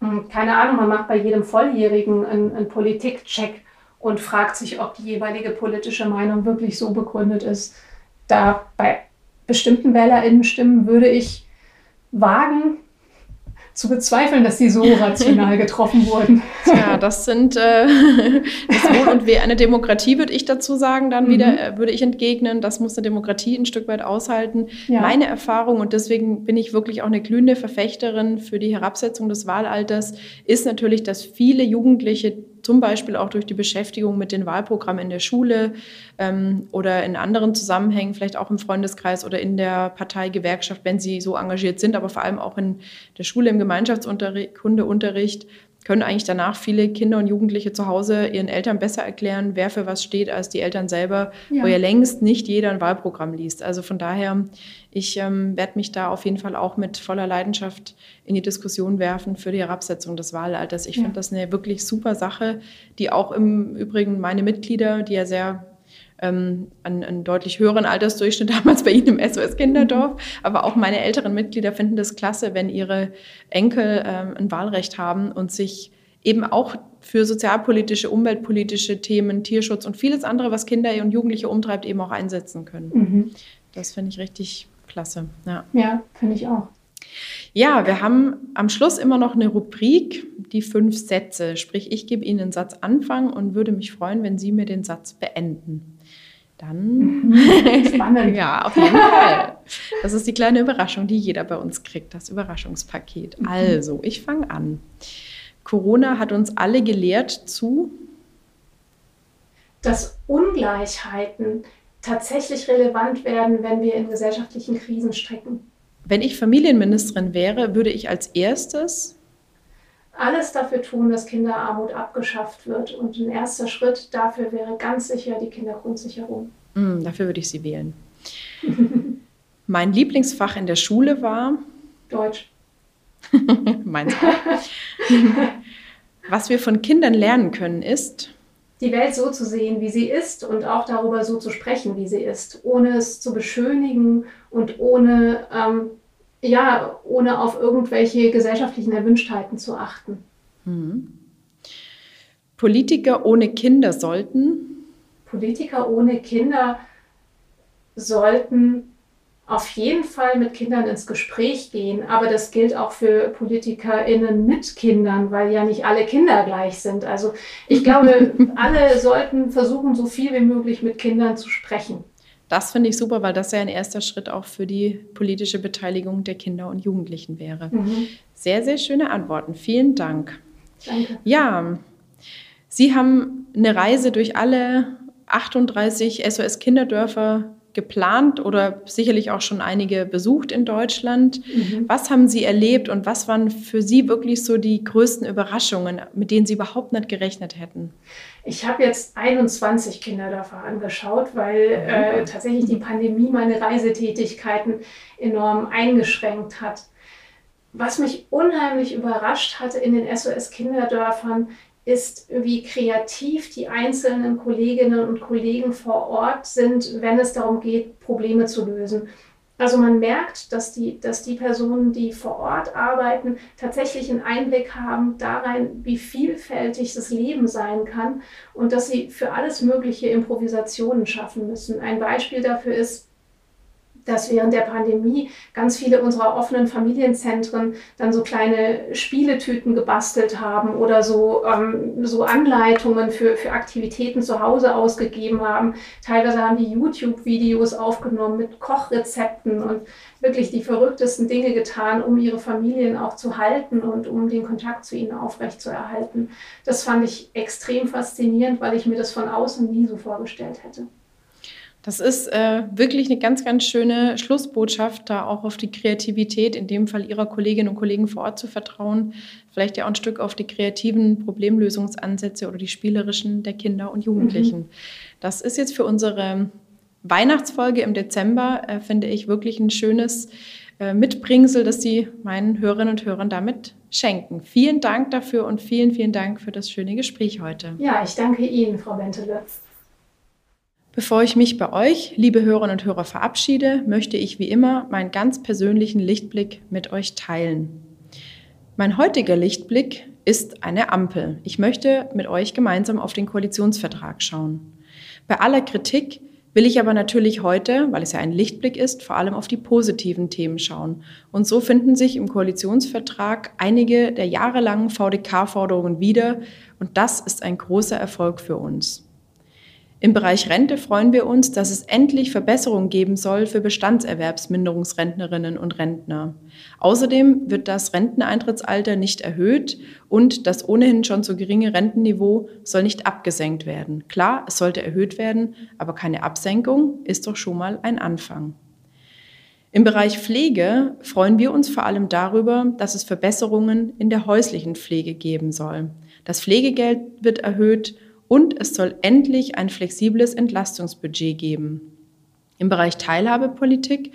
[SPEAKER 1] hm, keine Ahnung, man macht bei jedem Volljährigen einen, einen Politikcheck und fragt sich, ob die jeweilige politische Meinung wirklich so begründet ist, da bei bestimmten WählerInnen-Stimmen würde ich wagen, zu bezweifeln, dass sie so rational getroffen wurden.
[SPEAKER 2] Ja, das sind äh, das Wohl und Weh einer Demokratie, würde ich dazu sagen, dann mhm. wieder, äh, würde ich entgegnen. Das muss eine Demokratie ein Stück weit aushalten. Ja. Meine Erfahrung, und deswegen bin ich wirklich auch eine glühende Verfechterin für die Herabsetzung des Wahlalters, ist natürlich, dass viele Jugendliche zum Beispiel auch durch die Beschäftigung mit den Wahlprogrammen in der Schule ähm, oder in anderen Zusammenhängen, vielleicht auch im Freundeskreis oder in der Parteigewerkschaft, wenn sie so engagiert sind, aber vor allem auch in der Schule im Gemeinschaftsunterricht, Kundeunterricht, können eigentlich danach viele Kinder und Jugendliche zu Hause ihren Eltern besser erklären, wer für was steht, als die Eltern selber, ja. wo ja längst nicht jeder ein Wahlprogramm liest. Also von daher, ich ähm, werde mich da auf jeden Fall auch mit voller Leidenschaft in die Diskussion werfen für die Herabsetzung des Wahlalters. Ich ja. finde das eine wirklich super Sache, die auch im Übrigen meine Mitglieder, die ja sehr ähm, einen, einen, deutlich höheren Altersdurchschnitt damals bei Ihnen im SOS Kinderdorf. Mhm. Aber auch meine älteren Mitglieder finden das klasse, wenn ihre Enkel ähm, ein Wahlrecht haben und sich eben auch für sozialpolitische, umweltpolitische Themen, Tierschutz und vieles andere, was Kinder und Jugendliche umtreibt, eben auch einsetzen können. Mhm. Das finde ich richtig klasse.
[SPEAKER 1] Ja, ja finde ich auch.
[SPEAKER 2] Ja, wir haben am Schluss immer noch eine Rubrik, die fünf Sätze. Sprich, ich gebe Ihnen einen Satz anfangen und würde mich freuen, wenn Sie mir den Satz beenden. Dann.
[SPEAKER 1] Mhm. Spannend.
[SPEAKER 2] ja, auf jeden Fall. Das ist die kleine Überraschung, die jeder bei uns kriegt, das Überraschungspaket. Mhm. Also, ich fange an. Corona hat uns alle gelehrt zu.
[SPEAKER 1] Dass Ungleichheiten tatsächlich relevant werden, wenn wir in gesellschaftlichen Krisen strecken.
[SPEAKER 2] Wenn ich Familienministerin wäre, würde ich als erstes
[SPEAKER 1] alles dafür tun, dass Kinderarmut abgeschafft wird. Und ein erster Schritt dafür wäre ganz sicher die Kindergrundsicherung.
[SPEAKER 2] Mm, dafür würde ich sie wählen. mein Lieblingsfach in der Schule war
[SPEAKER 1] Deutsch.
[SPEAKER 2] Meins auch. Was wir von Kindern lernen können, ist
[SPEAKER 1] die Welt so zu sehen, wie sie ist und auch darüber so zu sprechen, wie sie ist, ohne es zu beschönigen und ohne ähm, ja, ohne auf irgendwelche gesellschaftlichen Erwünschtheiten zu achten. Mhm.
[SPEAKER 2] Politiker ohne Kinder sollten?
[SPEAKER 1] Politiker ohne Kinder sollten auf jeden Fall mit Kindern ins Gespräch gehen, aber das gilt auch für PolitikerInnen mit Kindern, weil ja nicht alle Kinder gleich sind. Also ich glaube, alle sollten versuchen, so viel wie möglich mit Kindern zu sprechen.
[SPEAKER 2] Das finde ich super, weil das ja ein erster Schritt auch für die politische Beteiligung der Kinder und Jugendlichen wäre. Mhm. Sehr, sehr schöne Antworten. Vielen Dank.
[SPEAKER 1] Danke.
[SPEAKER 2] Ja, Sie haben eine Reise durch alle 38 SOS-Kinderdörfer geplant oder sicherlich auch schon einige besucht in Deutschland. Mhm. Was haben Sie erlebt und was waren für Sie wirklich so die größten Überraschungen, mit denen Sie überhaupt nicht gerechnet hätten?
[SPEAKER 1] Ich habe jetzt 21 Kinderdörfer angeschaut, weil äh, tatsächlich die Pandemie meine Reisetätigkeiten enorm eingeschränkt hat. Was mich unheimlich überrascht hatte in den SOS-Kinderdörfern, ist, wie kreativ die einzelnen Kolleginnen und Kollegen vor Ort sind, wenn es darum geht, Probleme zu lösen. Also man merkt, dass die, dass die Personen, die vor Ort arbeiten, tatsächlich einen Einblick haben darein, wie vielfältig das Leben sein kann und dass sie für alles Mögliche Improvisationen schaffen müssen. Ein Beispiel dafür ist, dass während der Pandemie ganz viele unserer offenen Familienzentren dann so kleine Spieletüten gebastelt haben oder so, ähm, so Anleitungen für, für Aktivitäten zu Hause ausgegeben haben. Teilweise haben die YouTube-Videos aufgenommen mit Kochrezepten und wirklich die verrücktesten Dinge getan, um ihre Familien auch zu halten und um den Kontakt zu ihnen aufrechtzuerhalten. Das fand ich extrem faszinierend, weil ich mir das von außen nie so vorgestellt hätte.
[SPEAKER 2] Das ist äh, wirklich eine ganz, ganz schöne Schlussbotschaft, da auch auf die Kreativität, in dem Fall Ihrer Kolleginnen und Kollegen vor Ort zu vertrauen. Vielleicht ja auch ein Stück auf die kreativen Problemlösungsansätze oder die spielerischen der Kinder und Jugendlichen. Mhm. Das ist jetzt für unsere Weihnachtsfolge im Dezember, äh, finde ich, wirklich ein schönes äh, Mitbringsel, das Sie meinen Hörerinnen und Hörern damit schenken. Vielen Dank dafür und vielen, vielen Dank für das schöne Gespräch heute.
[SPEAKER 1] Ja, ich danke Ihnen, Frau Bentele.
[SPEAKER 2] Bevor ich mich bei euch, liebe Hörerinnen und Hörer, verabschiede, möchte ich wie immer meinen ganz persönlichen Lichtblick mit euch teilen. Mein heutiger Lichtblick ist eine Ampel. Ich möchte mit euch gemeinsam auf den Koalitionsvertrag schauen. Bei aller Kritik will ich aber natürlich heute, weil es ja ein Lichtblick ist, vor allem auf die positiven Themen schauen. Und so finden sich im Koalitionsvertrag einige der jahrelangen VDK-Forderungen wieder. Und das ist ein großer Erfolg für uns. Im Bereich Rente freuen wir uns, dass es endlich Verbesserungen geben soll für Bestandserwerbsminderungsrentnerinnen und Rentner. Außerdem wird das Renteneintrittsalter nicht erhöht und das ohnehin schon so geringe Rentenniveau soll nicht abgesenkt werden. Klar, es sollte erhöht werden, aber keine Absenkung ist doch schon mal ein Anfang. Im Bereich Pflege freuen wir uns vor allem darüber, dass es Verbesserungen in der häuslichen Pflege geben soll. Das Pflegegeld wird erhöht und es soll endlich ein flexibles Entlastungsbudget geben. Im Bereich Teilhabepolitik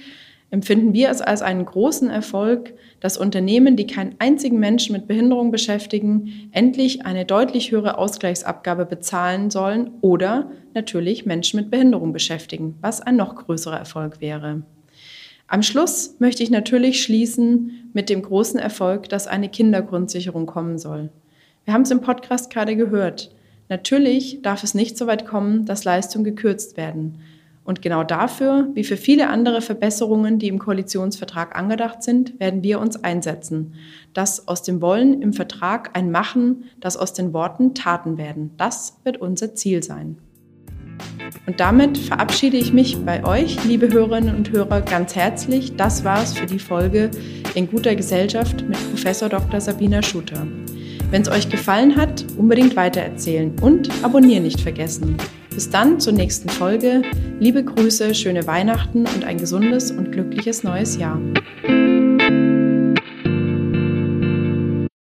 [SPEAKER 2] empfinden wir es als einen großen Erfolg, dass Unternehmen, die keinen einzigen Menschen mit Behinderung beschäftigen, endlich eine deutlich höhere Ausgleichsabgabe bezahlen sollen oder natürlich Menschen mit Behinderung beschäftigen, was ein noch größerer Erfolg wäre. Am Schluss möchte ich natürlich schließen mit dem großen Erfolg, dass eine Kindergrundsicherung kommen soll. Wir haben es im Podcast gerade gehört. Natürlich darf es nicht so weit kommen, dass Leistungen gekürzt werden. Und genau dafür, wie für viele andere Verbesserungen, die im Koalitionsvertrag angedacht sind, werden wir uns einsetzen. Dass aus dem Wollen im Vertrag ein Machen, dass aus den Worten Taten werden. Das wird unser Ziel sein. Und damit verabschiede ich mich bei euch, liebe Hörerinnen und Hörer, ganz herzlich. Das war's für die Folge in guter Gesellschaft mit Professor Dr. Sabina Schutter. Wenn es euch gefallen hat, unbedingt weitererzählen und abonnieren nicht vergessen. Bis dann zur nächsten Folge. Liebe Grüße, schöne Weihnachten und ein gesundes und glückliches neues Jahr.